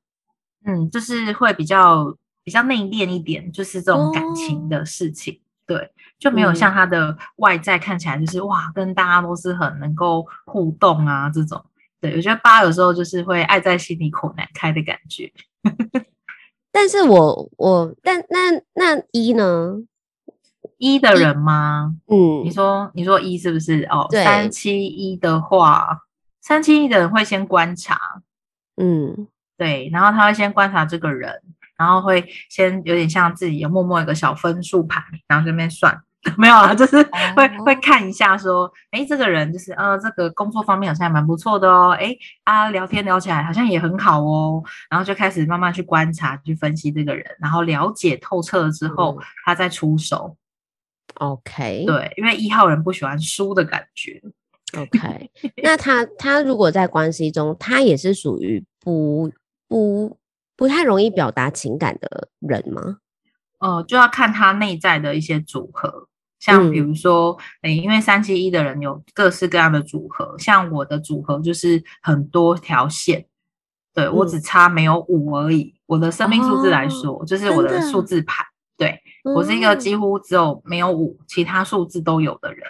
嗯，就是会比较比较内敛一点，就是这种感情的事情，哦、对，就没有像他的外在看起来就是、嗯、哇，跟大家都是很能够互动啊这种。对，我觉得八有时候就是会爱在心里口难开的感觉。<laughs> 但是我我但那那一呢？一的人吗？嗯，你说你说一是不是？哦，对三七一的话，三七一的人会先观察，嗯，对，然后他会先观察这个人，然后会先有点像自己有默默一个小分数牌，然后这边算。<laughs> 没有啊，就是会、哦、会看一下，说，哎，这个人就是，呃，这个工作方面好像还蛮不错的哦，哎，啊，聊天聊起来好像也很好哦，然后就开始慢慢去观察、去分析这个人，然后了解透彻了之后，嗯、他再出手。OK，对，因为一号人不喜欢输的感觉。OK，那他他如果在关系中，他也是属于不不不太容易表达情感的人吗？呃，就要看他内在的一些组合。像比如说，哎、嗯，因为三七一的人有各式各样的组合，像我的组合就是很多条线，对、嗯、我只差没有五而已。我的生命数字来说，哦、就是我的数字牌，对、嗯、我是一个几乎只有没有五，其他数字都有的人。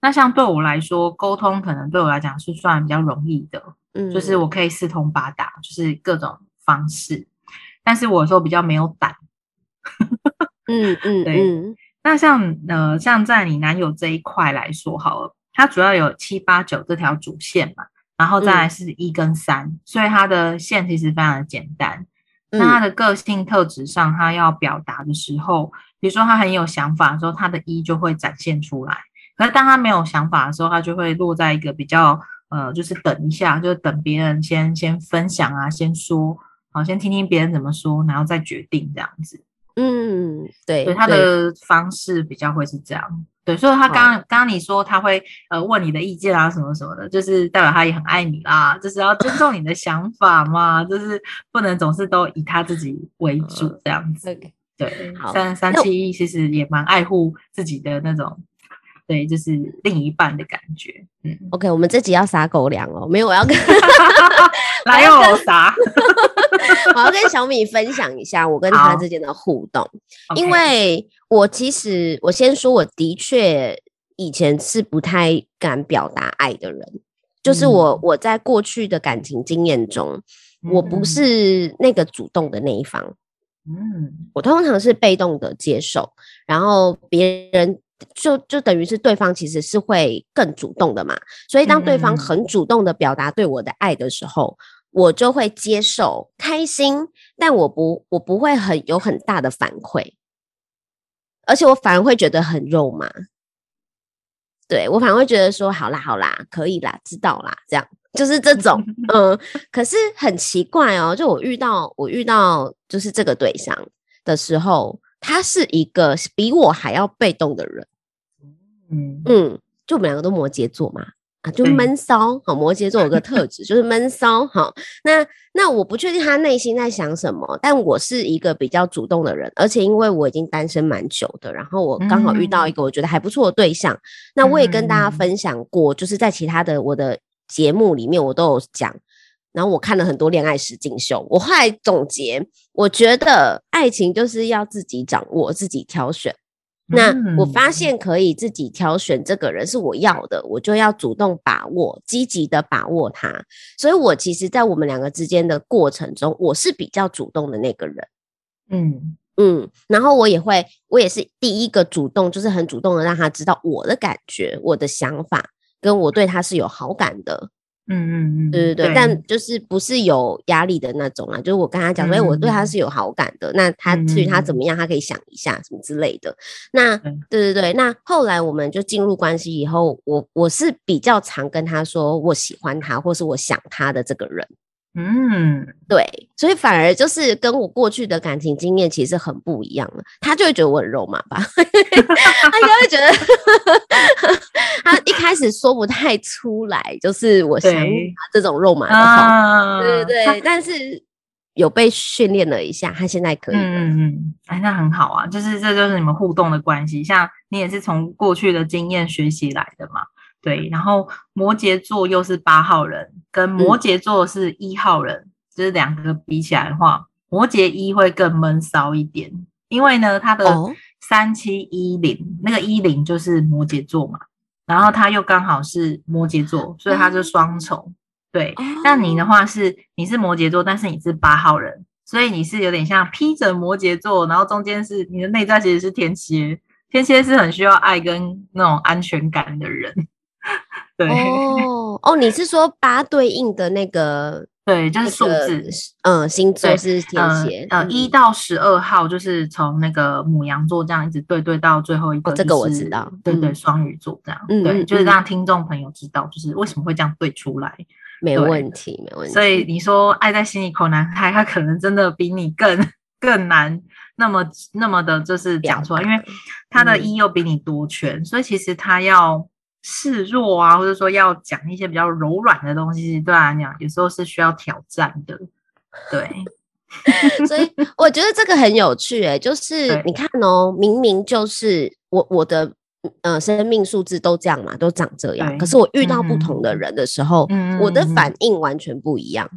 那像对我来说，沟通可能对我来讲是算比较容易的，嗯，就是我可以四通八达，就是各种方式。但是我有时候比较没有胆，<laughs> 嗯嗯，对。嗯那像呃，像在你男友这一块来说好了，他主要有七八九这条主线嘛，然后再来是一跟三、嗯，所以他的线其实非常的简单。那他的个性特质上，他要表达的时候，比如说他很有想法的时候，他的一就会展现出来。可是当他没有想法的时候，他就会落在一个比较呃，就是等一下，就是等别人先先分享啊，先说，好，先听听别人怎么说，然后再决定这样子。嗯，对，对，他的方式比较会是这样，对，所以他刚刚刚刚你说他会呃问你的意见啊什么什么的，就是代表他也很爱你啦，就是要尊重你的想法嘛，就是不能总是都以他自己为主这样子，对，三三七一其实也蛮爱护自己的那种。对，就是另一半的感觉。嗯，OK，我们这集要撒狗粮哦，没有，我要跟 <laughs> 来哦撒，<laughs> 我要跟小米分享一下我跟他之间的互动，因为我其实我先说，我的确以前是不太敢表达爱的人，嗯、就是我我在过去的感情经验中、嗯，我不是那个主动的那一方，嗯，我通常是被动的接受，然后别人。就就等于是对方其实是会更主动的嘛，所以当对方很主动的表达对我的爱的时候，嗯，我就会接受开心，但我不我不会很有很大的反馈，而且我反而会觉得很肉麻，对，我反而会觉得说好啦好啦可以啦知道啦，这样就是这种 <laughs> 嗯，可是很奇怪哦，就我遇到我遇到就是这个对象的时候，他是一个比我还要被动的人。嗯嗯，就我们两个都摩羯座嘛，啊，就闷骚。好，摩羯座有个特质就是闷骚。好，那那我不确定他内心在想什么，但我是一个比较主动的人，而且因为我已经单身蛮久的，然后我刚好遇到一个我觉得还不错的对象，嗯。那我也跟大家分享过，就是在其他的我的节目里面我都有讲，然后我看了很多恋爱实境秀，我后来总结，我觉得爱情就是要自己掌握，自己挑选。那我发现可以自己挑选这个人是我要的，我就要主动把握，积极的把握他。所以，我其实，在我们两个之间的过程中，我是比较主动的那个人。嗯嗯，然后我也会，我也是第一个主动，就是很主动的让他知道我的感觉、我的想法，跟我对他是有好感的。嗯嗯嗯，对对对，对，但就是不是有压力的那种啊，就是我跟他讲说，哎、嗯，我对他是有好感的，那他至于他怎么样，他可以想一下什么之类的。那对对对，那后来我们就进入关系以后，我我是比较常跟他说我喜欢他，或是我想他的这个人。嗯，对，所以反而就是跟我过去的感情经验其实很不一样了。他就会觉得我很肉麻吧，<laughs> 他应该会觉得他 <laughs> 一开始说不太出来，就是我想这种肉麻的话，对对对。但是有被训练了一下，他现在可以。嗯嗯，哎，那很好啊，就是这就是你们互动的关系。像你也是从过去的经验学习来的嘛。对，然后摩羯座又是八号人，跟摩羯座是一号人，嗯，就是两个比起来的话，摩羯一会更闷骚一点，因为呢，他的三七一零那个一零就是摩羯座嘛，然后他又刚好是摩羯座，所以他是双重。对，那你的话是你是摩羯座，但是你是八号人，所以你是有点像披着摩羯座，然后中间是你的内在其实是天蝎，天蝎是很需要爱跟那种安全感的人。<laughs> 对哦哦，你是说八对应的那个？对，就是数字，嗯，星座是天蝎，呃，一到十二号就是从那个母羊座这样一直对对到最后一个，这个我知道，对对，双鱼座这样，对，就是让听众朋友知道，就是为什么会这样对出来，没问题，没问题。所以你说爱在心里口难开，他可能真的比你更更难，那么那么的就是讲出来，因为他的一又比你多圈，所以其实他要。示弱啊，或者说要讲一些比较柔软的东西，对他来讲，有时候是需要挑战的。对，<laughs> 所以 <laughs> 我觉得这个很有趣，欸，诶，就是你看哦，明明就是我我的呃生命数字都这样嘛，都长这样，可是我遇到不同的人的时候，嗯、我的反应完全不一样。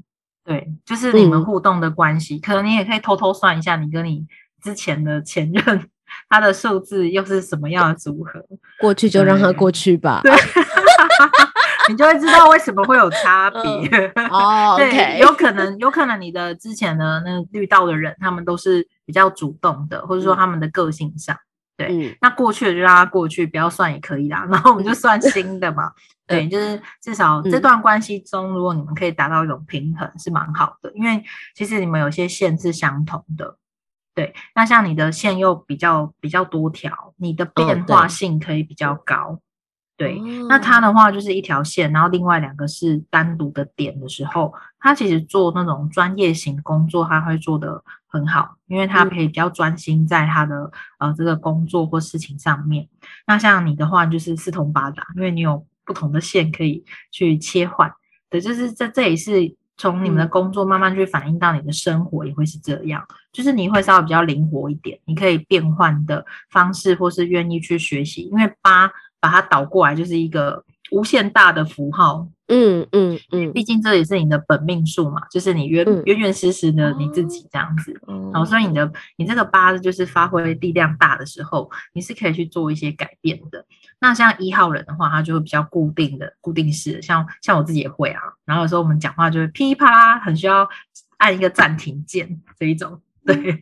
对，就是你们互动的关系，嗯、可能你也可以偷偷算一下，你跟你之前的前任。他的数字又是什么样的组合？<laughs> 过去就让它过去吧。对，<laughs> 你就会知道为什么会有差别。<laughs> 嗯、哦，对有可能，有可能你的之前的那遇到的人，他们都是比较主动的，或者说他们的个性上，对。嗯、那过去的就让它过去，不要算也可以啦。然后我们就算新的嘛。嗯、对，就是至少这段关系中，如果你们可以达到一种平衡，是蛮好的。因为其实你们有些线是相同的。对，那像你的线又比较比较多条，你的变化性可以比较高。哦、对，那它的话就是一条线，然后另外两个是单独的点的时候，它其实做那种专业型工作，它会做得很好，因为它可以比较专心在它的、嗯、呃这个工作或事情上面。那像你的话就是四通八达，因为你有不同的线可以去切换。对，就是这这也是。从你们的工作慢慢去反映到你的生活，也会是这样，就是你会稍微比较灵活一点，你可以变换的方式，或是愿意去学习，因为八把它倒过来就是一个无限大的符号。嗯嗯嗯，毕竟这也是你的本命数嘛，就是你原原原实实的你自己这样子。然后所以你的你这个八就是发挥力量大的时候，你是可以去做一些改变的。那像一号人的话，他就会比较固定的、固定式，像像我自己也会啊。然后有时候我们讲话就会噼里啪啦，很需要按一个暂停键这一种。对，对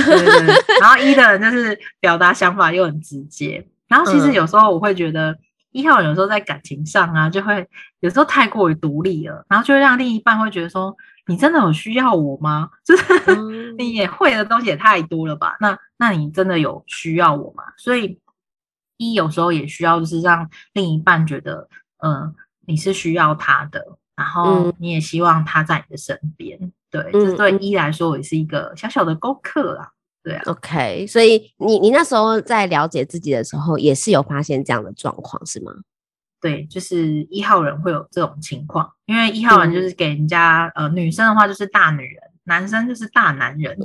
对对。然后一的人就是表达想法又很直接。然后其实有时候我会觉得。一号有时候在感情上啊，就会有时候太过于独立了，然后就会让另一半会觉得说：“你真的有需要我吗？” <laughs> 就是、嗯、你也会的东西也太多了吧？那那你真的有需要我吗？所以一有时候也需要就是让另一半觉得，嗯、呃，你是需要他的，然后你也希望他在你的身边。嗯、对，这对一来说也是一个小小的功课啦。对啊，OK，所以你你那时候在了解自己的时候，也是有发现这样的状况，是吗？对，就是一号人会有这种情况，因为一号人就是给人家、嗯、呃女生的话就是大女人，男生就是大男人，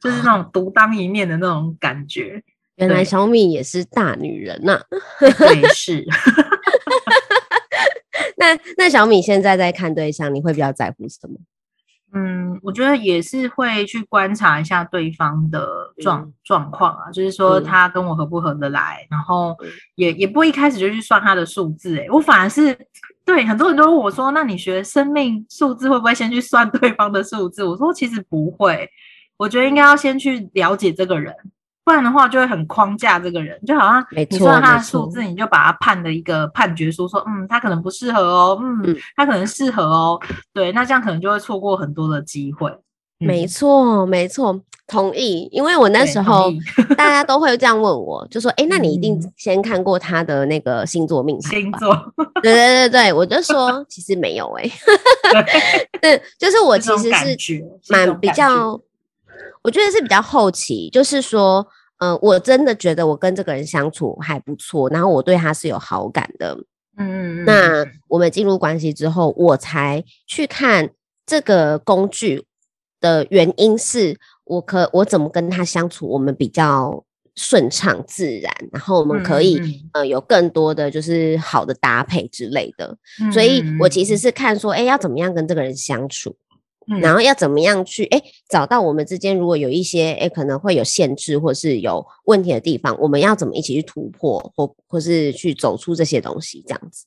就是那种独当一面的那种感觉。原来小米也是大女人呐、啊，对，是。<laughs> 那那小米现在在看对象，你会比较在乎什么？嗯，我觉得也是会去观察一下对方的状状况啊，就是说他跟我合不合得来，嗯、然后也也不会一开始就去算他的数字，诶，我反而是对很多人都问我说，那你学生命数字会不会先去算对方的数字？我说其实不会，我觉得应该要先去了解这个人。不然的话，就会很框架这个人，就好像你算他的数字，你就把他判的一个判决书，说，嗯，他可能不适合哦，嗯，他可能适合哦，对，那这样可能就会错过很多的机会。嗯、没错，没错，同意。因为我那时候大家都会这样问我，就说，<laughs> 哎、欸，那你一定先看过他的那个星座命盘吧？星座？对对对对，我就说其实没有哎、<laughs> 欸，<laughs> 对，就是我其实是蛮比较。我觉得是比较后期，就是说，嗯、呃，我真的觉得我跟这个人相处还不错，然后我对他是有好感的，嗯，那我们进入关系之后，我才去看这个工具的原因是，我可我怎么跟他相处，我们比较顺畅自然，然后我们可以、嗯、呃有更多的就是好的搭配之类的，嗯、所以我其实是看说，哎，要怎么样跟这个人相处。嗯、然后要怎么样去哎找到我们之间如果有一些哎可能会有限制或是有问题的地方，我们要怎么一起去突破或或是去走出这些东西这样子。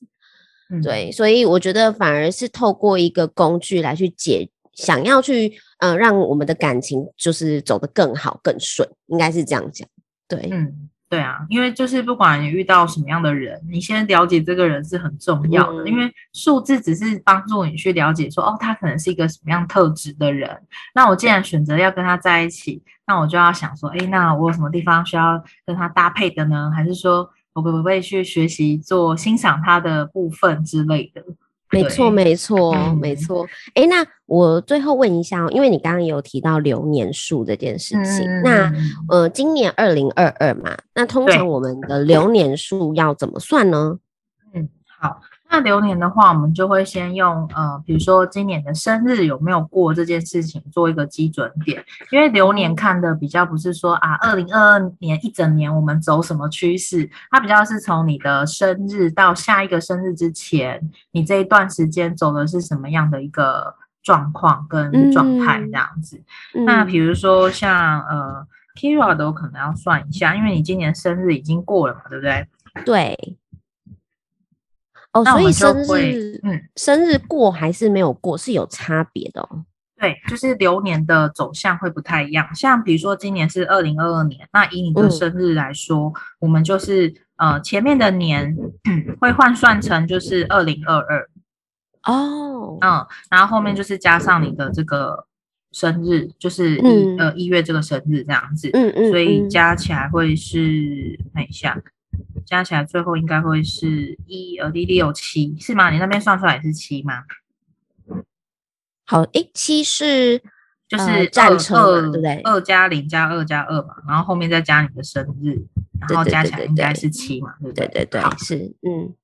嗯、对，所以我觉得反而是透过一个工具来去解，想要去嗯、呃、让我们的感情就是走得更好更顺，应该是这样讲。对，嗯。对啊，因为就是不管你遇到什么样的人，你先了解这个人是很重要的。嗯、因为数字只是帮助你去了解说，哦，他可能是一个什么样特质的人。那我既然选择要跟他在一起，那我就要想说，哎，那我有什么地方需要跟他搭配的呢？还是说我可不可以去学习做欣赏他的部分之类的？没错，没错，嗯、没错。哎，那我最后问一下，因为你刚刚有提到流年数这件事情，嗯、那呃，今年二零二二嘛，那通常我们的流年数要怎么算呢？嗯，好。那流年的话，我们就会先用呃，比如说今年的生日有没有过这件事情做一个基准点，因为流年看的比较不是说啊，二零二二年一整年我们走什么趋势，它比较是从你的生日到下一个生日之前，你这一段时间走的是什么样的一个状况跟状态这样子。嗯、那比如说像呃，Kira 都可能要算一下，因为你今年生日已经过了嘛，对不对？对。哦，所以生日，嗯，生日过还是没有过是有差别的哦。对，就是流年的走向会不太一样。像比如说今年是二零二二年，那以你的生日来说，嗯、我们就是呃前面的年会换算成就是二零二二哦，嗯，然后后面就是加上你的这个生日，就是一、嗯、呃一月这个生日这样子，嗯嗯，所以加起来会是看一下。加起来最后应该会是一二六六七是吗？你那边算出来也是七吗？好，诶，七是就是二二对不对？二加零加二加二嘛，然后后面再加你的生日，然后加起来应该是七嘛，对不对？对对对，是嗯。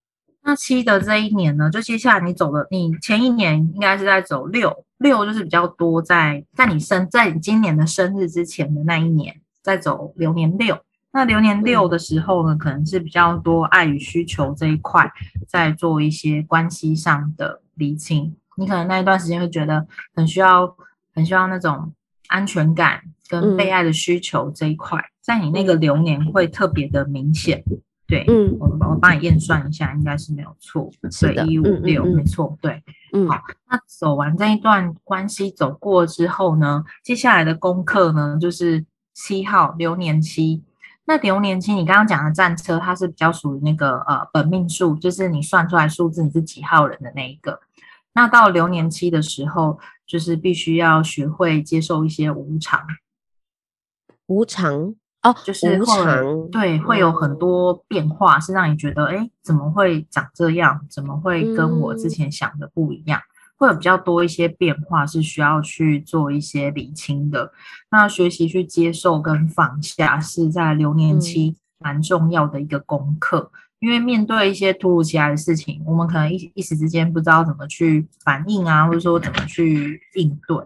那七的这一年呢，就接下来你走的，你前一年应该是在走六六，就是比较多在在你生在你今年的生日之前的那一年，在走流年六。那流年六的时候呢，可能是比较多爱与需求这一块，在做一些关系上的厘清。你可能那一段时间会觉得很需要，很需要那种安全感跟被爱的需求这一块，在你那个流年会特别的明显。对，嗯，我我帮你验算一下，应该是没有错。对，一五六，没错，对，嗯，好。那走完这一段关系走过之后呢，接下来的功课呢，就是七号流年七。那流年期，你刚刚讲的战车，它是比较属于那个呃本命数，就是你算出来数字你是几号人的那一个。那到流年期的时候，就是必须要学会接受一些无常。无常哦，就是无常，对，会有很多变化，是让你觉得，哎，怎么会长这样？怎么会跟我之前想的不一样？嗯会有比较多一些变化，是需要去做一些理清的。那学习去接受跟放下，是在流年期蛮重要的一个功课。嗯、因为面对一些突如其来的事情，我们可能一一时之间不知道怎么去反应啊，或者说怎么去应对。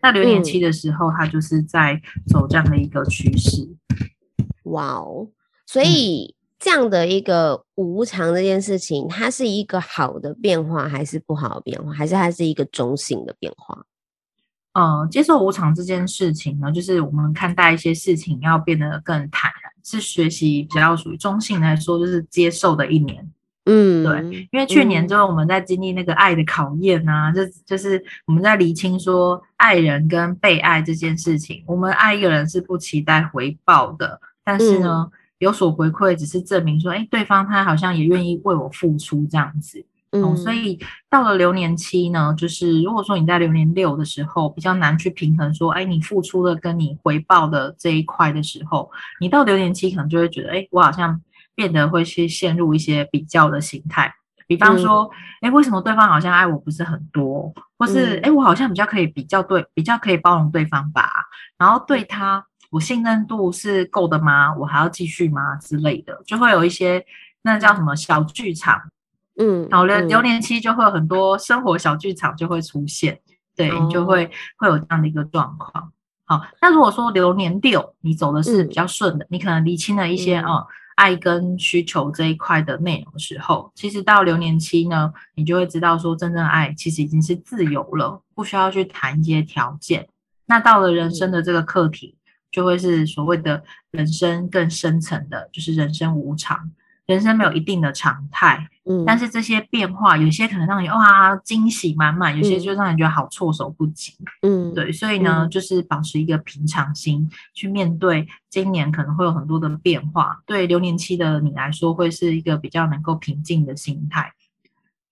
那流年期的时候，它就是在走这样的一个趋势。哇哦，所以。嗯这样的一个无常这件事情，它是一个好的变化，还是不好的变化，还是它是一个中性的变化？呃，接受无常这件事情呢，就是我们看待一些事情要变得更坦然，是学习比较属于中性来说，就是接受的一年。嗯，对，因为去年之后我们在经历那个爱的考验啊，嗯、就就是我们在厘清说爱人跟被爱这件事情，我们爱一个人是不期待回报的，但是呢。嗯有所回馈，只是证明说，哎，对方他好像也愿意为我付出这样子。嗯，嗯，所以到了流年期呢，就是如果说你在流年六的时候比较难去平衡说，哎，你付出的跟你回报的这一块的时候，你到流年期可能就会觉得，哎，我好像变得会去陷入一些比较的心态。比方说，哎，为什么对方好像爱我不是很多，或是哎，我好像比较可以比较对，比较可以包容对方吧，然后对他。我信任度是够的吗？我还要继续吗？之类的，就会有一些那叫什么小剧场，嗯，然后流流年期就会有很多生活小剧场就会出现，对，嗯、就会会有这样的一个状况。好，那如果说流年六你走的是比较顺的，嗯、你可能厘清了一些哦、爱跟需求这一块的内容的时候，其实到流年期呢，你就会知道说，真正爱其实已经是自由了，不需要去谈一些条件。那到了人生的这个课题，就会是所谓的人生更深层的，就是人生无常。人生没有一定的常态，嗯，但是这些变化有些可能让你哇惊喜满满，有些就让你觉得好措手不及，嗯，对，所以呢，嗯，就是保持一个平常心去面对今年可能会有很多的变化，对流年期的你来说会是一个比较能够平静的心态，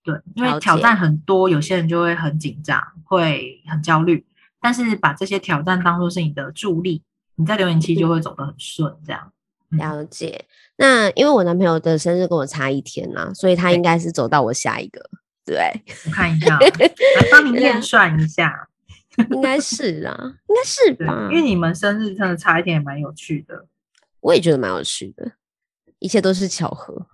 对，因为挑战很多，有些人就会很紧张，会很焦虑，但是把这些挑战当做是你的助力，你在流年期就会走得很顺，这样。了解，那因为我男朋友的生日跟我差一天呐，所以他应该是走到我下一个，对，我看一下，<laughs> 来帮你验算一下，应该是啦，应该是吧？因为你们生日真的差一天也蛮有趣的，我也觉得蛮有趣的，一切都是巧合，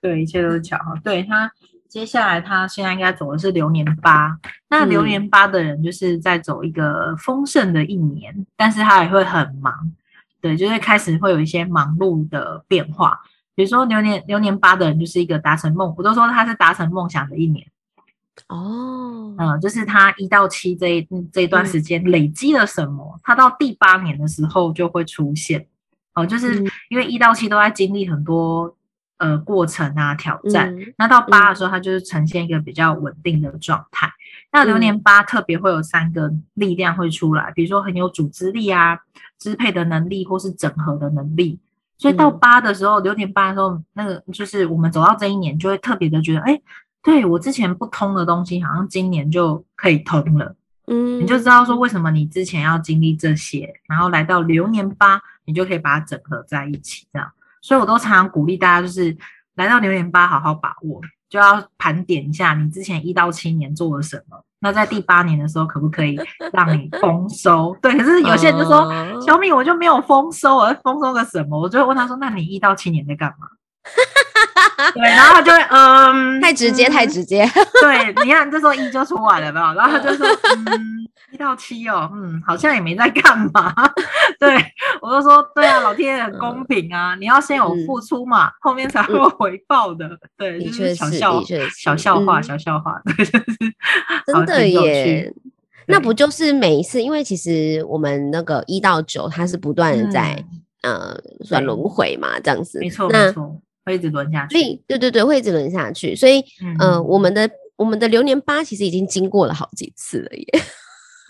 对，一切都是巧合。对他接下来他现在应该走的是流年八，那流年八的人就是在走一个丰盛的一年，嗯，但是他也会很忙。对，就是开始会有一些忙碌的变化，比如说流年流年八的人就是一个达成梦，我都说他是达成梦想的一年。哦，嗯，就是他一到七这一这一段时间累积了什么，嗯，他到第八年的时候就会出现。哦，就是因为一到七都在经历很多呃过程啊挑战，嗯，那到八的时候，它就是呈现一个比较稳定的状态。那流年八特别会有三个力量会出来，比如说很有组织力啊、支配的能力或是整合的能力。所以到八的时候，流年八的时候，那个就是我们走到这一年，就会特别的觉得，哎，对，我之前不通的东西，好像今年就可以通了。嗯，你就知道说为什么你之前要经历这些，然后来到流年八，你就可以把它整合在一起，这样。所以我都常常鼓励大家，就是来到流年八，好好把握。就要盘点一下你之前一到七年做了什么，那在第八年的时候可不可以让你丰收？对，可是有些人就说、uh... 小米我就没有丰收，我丰收个什么？我就会问他说，那你一到七年在干嘛？<laughs> 对，然后他就会嗯，太直接，太直接。<laughs> 对，你看这时候一就出来了，没有？然后他就说嗯。一到七哦，嗯，好像也没在干嘛。<laughs> 对，我就说，对啊，老天爷很公平啊，嗯、你要先有付出嘛，嗯、后面才会有回报的。嗯、对，就是小笑，小笑话，小笑话，对，就是真的耶。那不就是每一次，因为其实我们那个一到九，它是不断的在、嗯、呃算轮回嘛，这样子。没错，没错，会一直轮下去。对对对，会一直轮下去。所以，嗯、呃，我们的我们的流年八其实已经经过了好几次了耶。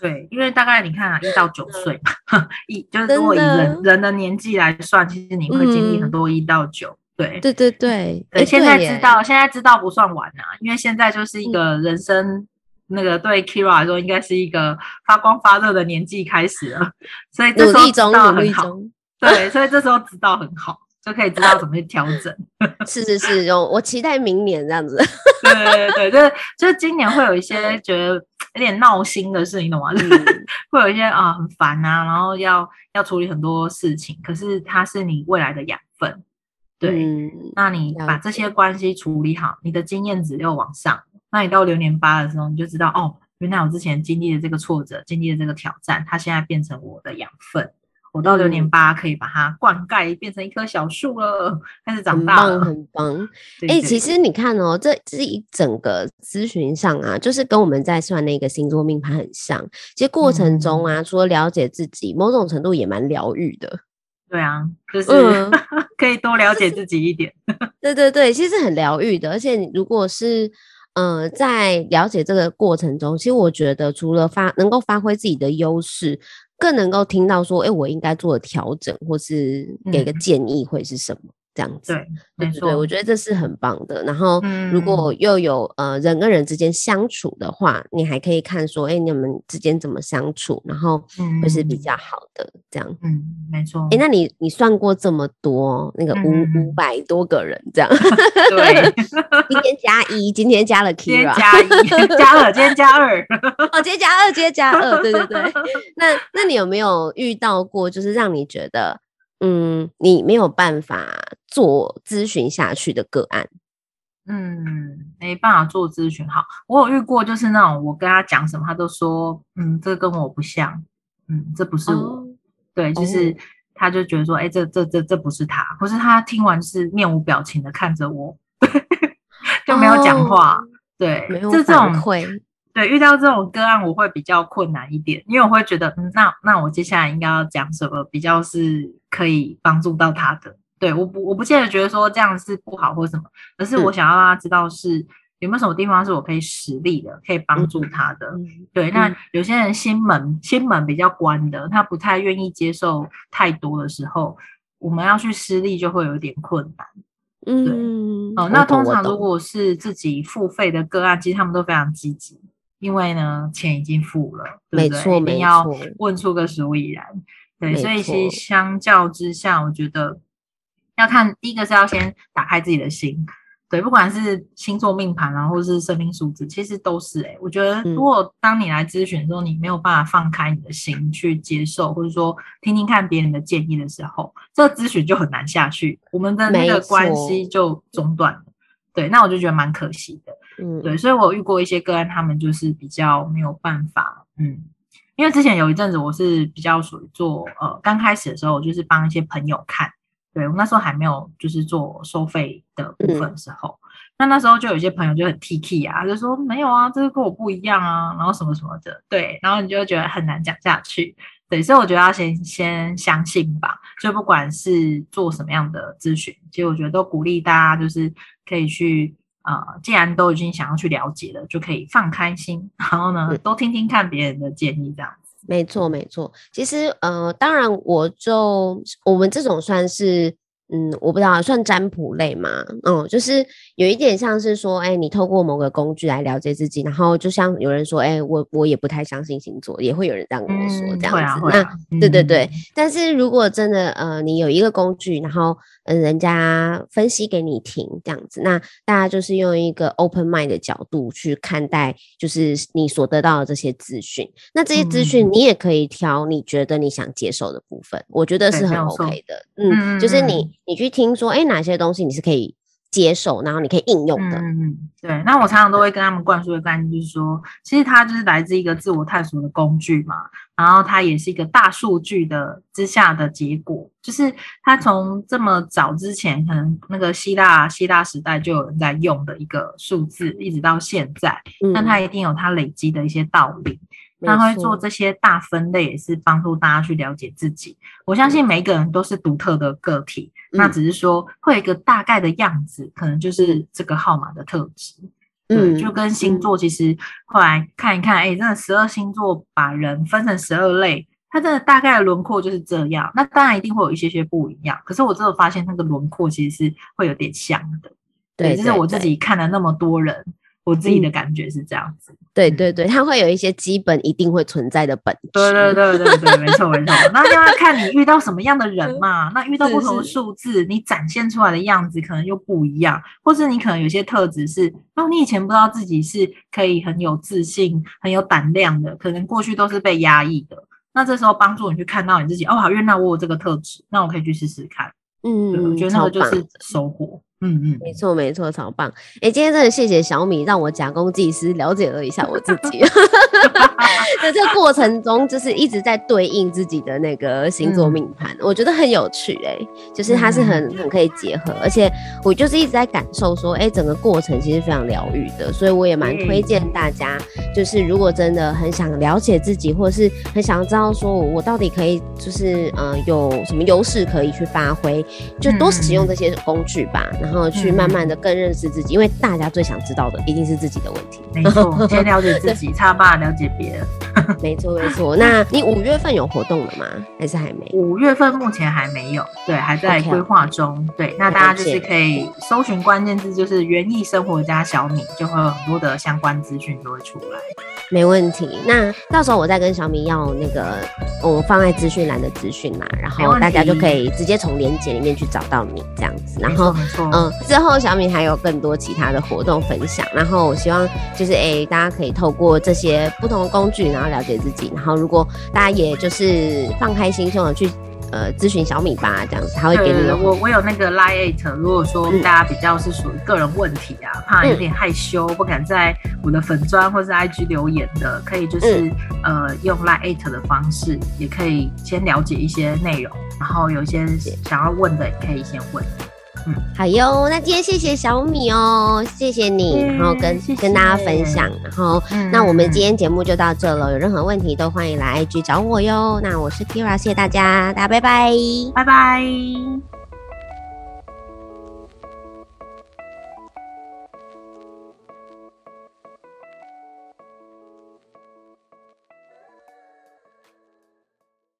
对，因为大概你看啊，一到九岁嘛，一就是如果以人人的年纪来算，其实你会经历很多一到九、嗯。对，对对对，对。现在知道，现在知道不算晚啊，因为现在就是一个人生、嗯、那个对 Keira 来说，应该是一个发光发热的年纪开始了，所以这时候知道很好。对，所以这时候知道很好。就可以知道怎么去调整。<laughs> 是是是，我我期待明年这样子。对对对，就是就是今年会有一些 <laughs> 觉得有点闹心的事，你懂吗？嗯、<laughs> 会有一些啊很烦啊，然后要要处理很多事情，可是它是你未来的养分。对、嗯，那你把这些关系处理好，你的经验值又往上，那你到流年八的时候，你就知道哦，原来我之前经历的这个挫折，经历的这个挑战，它现在变成我的养分。我到六年八可以把它灌溉，变成一棵小树了，开始长大了，很 <laughs> 棒，很棒。哎、欸，其实你看哦，这这一整个咨询上啊，就是跟我们在算那个星座命盘很像。其实过程中啊，嗯、除了了解自己，某种程度也蛮疗愈的。对啊，就是、嗯、<laughs> 可以多了解自己一点。<laughs> 对对对，其实很疗愈的。而且如果是呃，在了解这个过程中，其实我觉得除了发能够发挥自己的优势。更能够听到说，哎、欸，我应该做的调整，或是给个建议，会是什么？嗯这样子，对，没错，对，我觉得这是很棒的。然后，如果又有、嗯、呃人跟人之间相处的话，你还可以看说，哎、欸，你们之间怎么相处，然后会是比较好的、嗯、这样。嗯，没错。哎、欸，那你你算过这么多那个五五百多个人这样？<laughs> 对，今天加一，今天加了天加一，加二，今天加二，哦，今天加二，今天加二，对对对。<laughs> 那那你有没有遇到过，就是让你觉得？嗯，你没有办法做咨询下去的个案，嗯，没办法做咨询。好，我有遇过，就是那种我跟他讲什么，他都说，嗯，这跟我不像，嗯，这不是我，哦、对，就是他就觉得说，哎、欸，这这这这不是他，或是他听完是面无表情的看着我，<laughs> 就没有讲话。哦、对，没有这种会，对，遇到这种个案我会比较困难一点，因为我会觉得，嗯，那那我接下来应该要讲什么比较是可以帮助到他的？对，我不我不见得觉得说这样是不好或什么，而是我想要让他知道是。嗯有没有什么地方是我可以实力的，可以帮助他的？嗯、对，那有些人心门心门比较关的，他不太愿意接受太多的时候，我们要去施力就会有点困难。嗯，对哦，那通常如果是自己付费的个案，其实他们都非常积极，因为呢钱已经付了，对不对？一定要问出个所以然。对，所以其实相较之下，我觉得要看第一个是要先打开自己的心。对，不管是星座命盘啊，或者是生命数字，其实都是哎、欸。我觉得，如果当你来咨询的时候，你没有办法放开你的心去接受，或者说听听看别人的建议的时候，这个咨询就很难下去，我们的那个关系就中断了。对，那我就觉得蛮可惜的。嗯，对，所以我遇过一些个案，他们就是比较没有办法。嗯，因为之前有一阵子，我是比较属于做呃，刚开始的时候，我就是帮一些朋友看。对，我那时候还没有就是做收费的部分的时候，嗯、那那时候就有一些朋友就很 T K 啊，就说没有啊，这个跟我不一样啊，然后什么什么的，对，然后你就会觉得很难讲下去，对，所以我觉得要先先相信吧，就不管是做什么样的咨询，其实我觉得都鼓励大家就是可以去啊、呃，既然都已经想要去了解了，就可以放开心，然后呢，嗯、都听听看别人的建议这样子。没错，没错。其实，呃，当然，我就我们这种算是。嗯，我不知道算占卜类嘛？嗯，就是有一点像是说，哎、欸，你透过某个工具来了解自己，然后就像有人说，哎、欸，我我也不太相信星座，也会有人这样跟我说、嗯、这样子。啊啊、那、嗯、对对对，但是如果真的呃，你有一个工具，然后嗯、呃，人家分析给你听这样子，那大家就是用一个 open mind 的角度去看待，就是你所得到的这些资讯。那这些资讯你也可以挑你觉得你想接受的部分，嗯、我觉得是很 OK 的。嗯，就是你。你去听说，哎，哪些东西你是可以接受，然后你可以应用的。嗯，对。那我常常都会跟他们灌输的概念就是说，其实它就是来自一个自我探索的工具嘛，然后它也是一个大数据的之下的结果，就是它从这么早之前，可能那个希腊希腊时代就有人在用的一个数字，一直到现在，那它一定有它累积的一些道理。他会做这些大分类，也是帮助大家去了解自己。我相信每一个人都是独特的个体，嗯、那只是说会有一个大概的样子，可能就是这个号码的特质。嗯，就跟星座其实后来看一看，哎、欸，真的十二星座把人分成十二类，它真的大概的轮廓就是这样。那当然一定会有一些些不一样，可是我真的发现那个轮廓其实是会有点像的。对，就是我自己看了那么多人。我自己的感觉是这样子，对对对，它会有一些基本一定会存在的本质。对对对对对，没错没错。那就要看你遇到什么样的人嘛，那遇到不同的数字，你展现出来的样子可能又不一样，或是你可能有些特质是，哦，你以前不知道自己是可以很有自信、很有胆量的，可能过去都是被压抑的。那这时候帮助你去看到你自己，哦，好，原来我有这个特质，那我可以去试试看。嗯，我觉得那个就是收获。嗯嗯，没错没错，超棒！哎、欸，今天真的谢谢小米，让我假公济私，了解了一下我自己。<laughs> 在这个过程中，就是一直在对应自己的那个星座命盘，嗯、我觉得很有趣、欸。哎，就是它是很很可以结合，而且我就是一直在感受说，哎、欸，整个过程其实非常疗愈的，所以我也蛮推荐大家，就是如果真的很想了解自己，或者是很想要知道说我到底可以，就是呃有什么优势可以去发挥，就多使用这些工具吧。然后去慢慢的更认识自己，因为大家最想知道的一定是自己的问题。没错，<laughs> 先了解自己，差吧了解别人。<laughs> 没错没错。那你五月份有活动了吗？还是还没？五月份目前还没有，对，还在规划中。对，那大家就是可以搜寻关键字，就是园艺生活家小米，就会有很多的相关资讯就会出来。没问题，那到时候我再跟小米要那个，我放在资讯栏的资讯嘛，然后大家就可以直接从链接里面去找到你这样子。然后，嗯，之后小米还有更多其他的活动分享。然后我希望就是，哎、欸，大家可以透过这些不同的工具，然后了解自己。然后，如果大家也就是放开心胸的去。呃咨询小米吧，这样子他会给你。我我有那个 Line@，如果说大家比较是属于个人问题啊，嗯、怕有点害羞，不敢在我的粉砖或是 IG 留言的，可以就是、嗯、呃用 Line@ 的方式，也可以先了解一些内容，然后有一些想要问的，也可以先问。嗯，<laughs> 好哟，那今天谢谢小米哦，谢谢你，然后跟跟大家分享，然后、嗯、那我们今天节目就到这了，有任何问题都欢迎来 IG 找我哟。那我是 Kira，谢谢大家，大家拜拜，拜拜。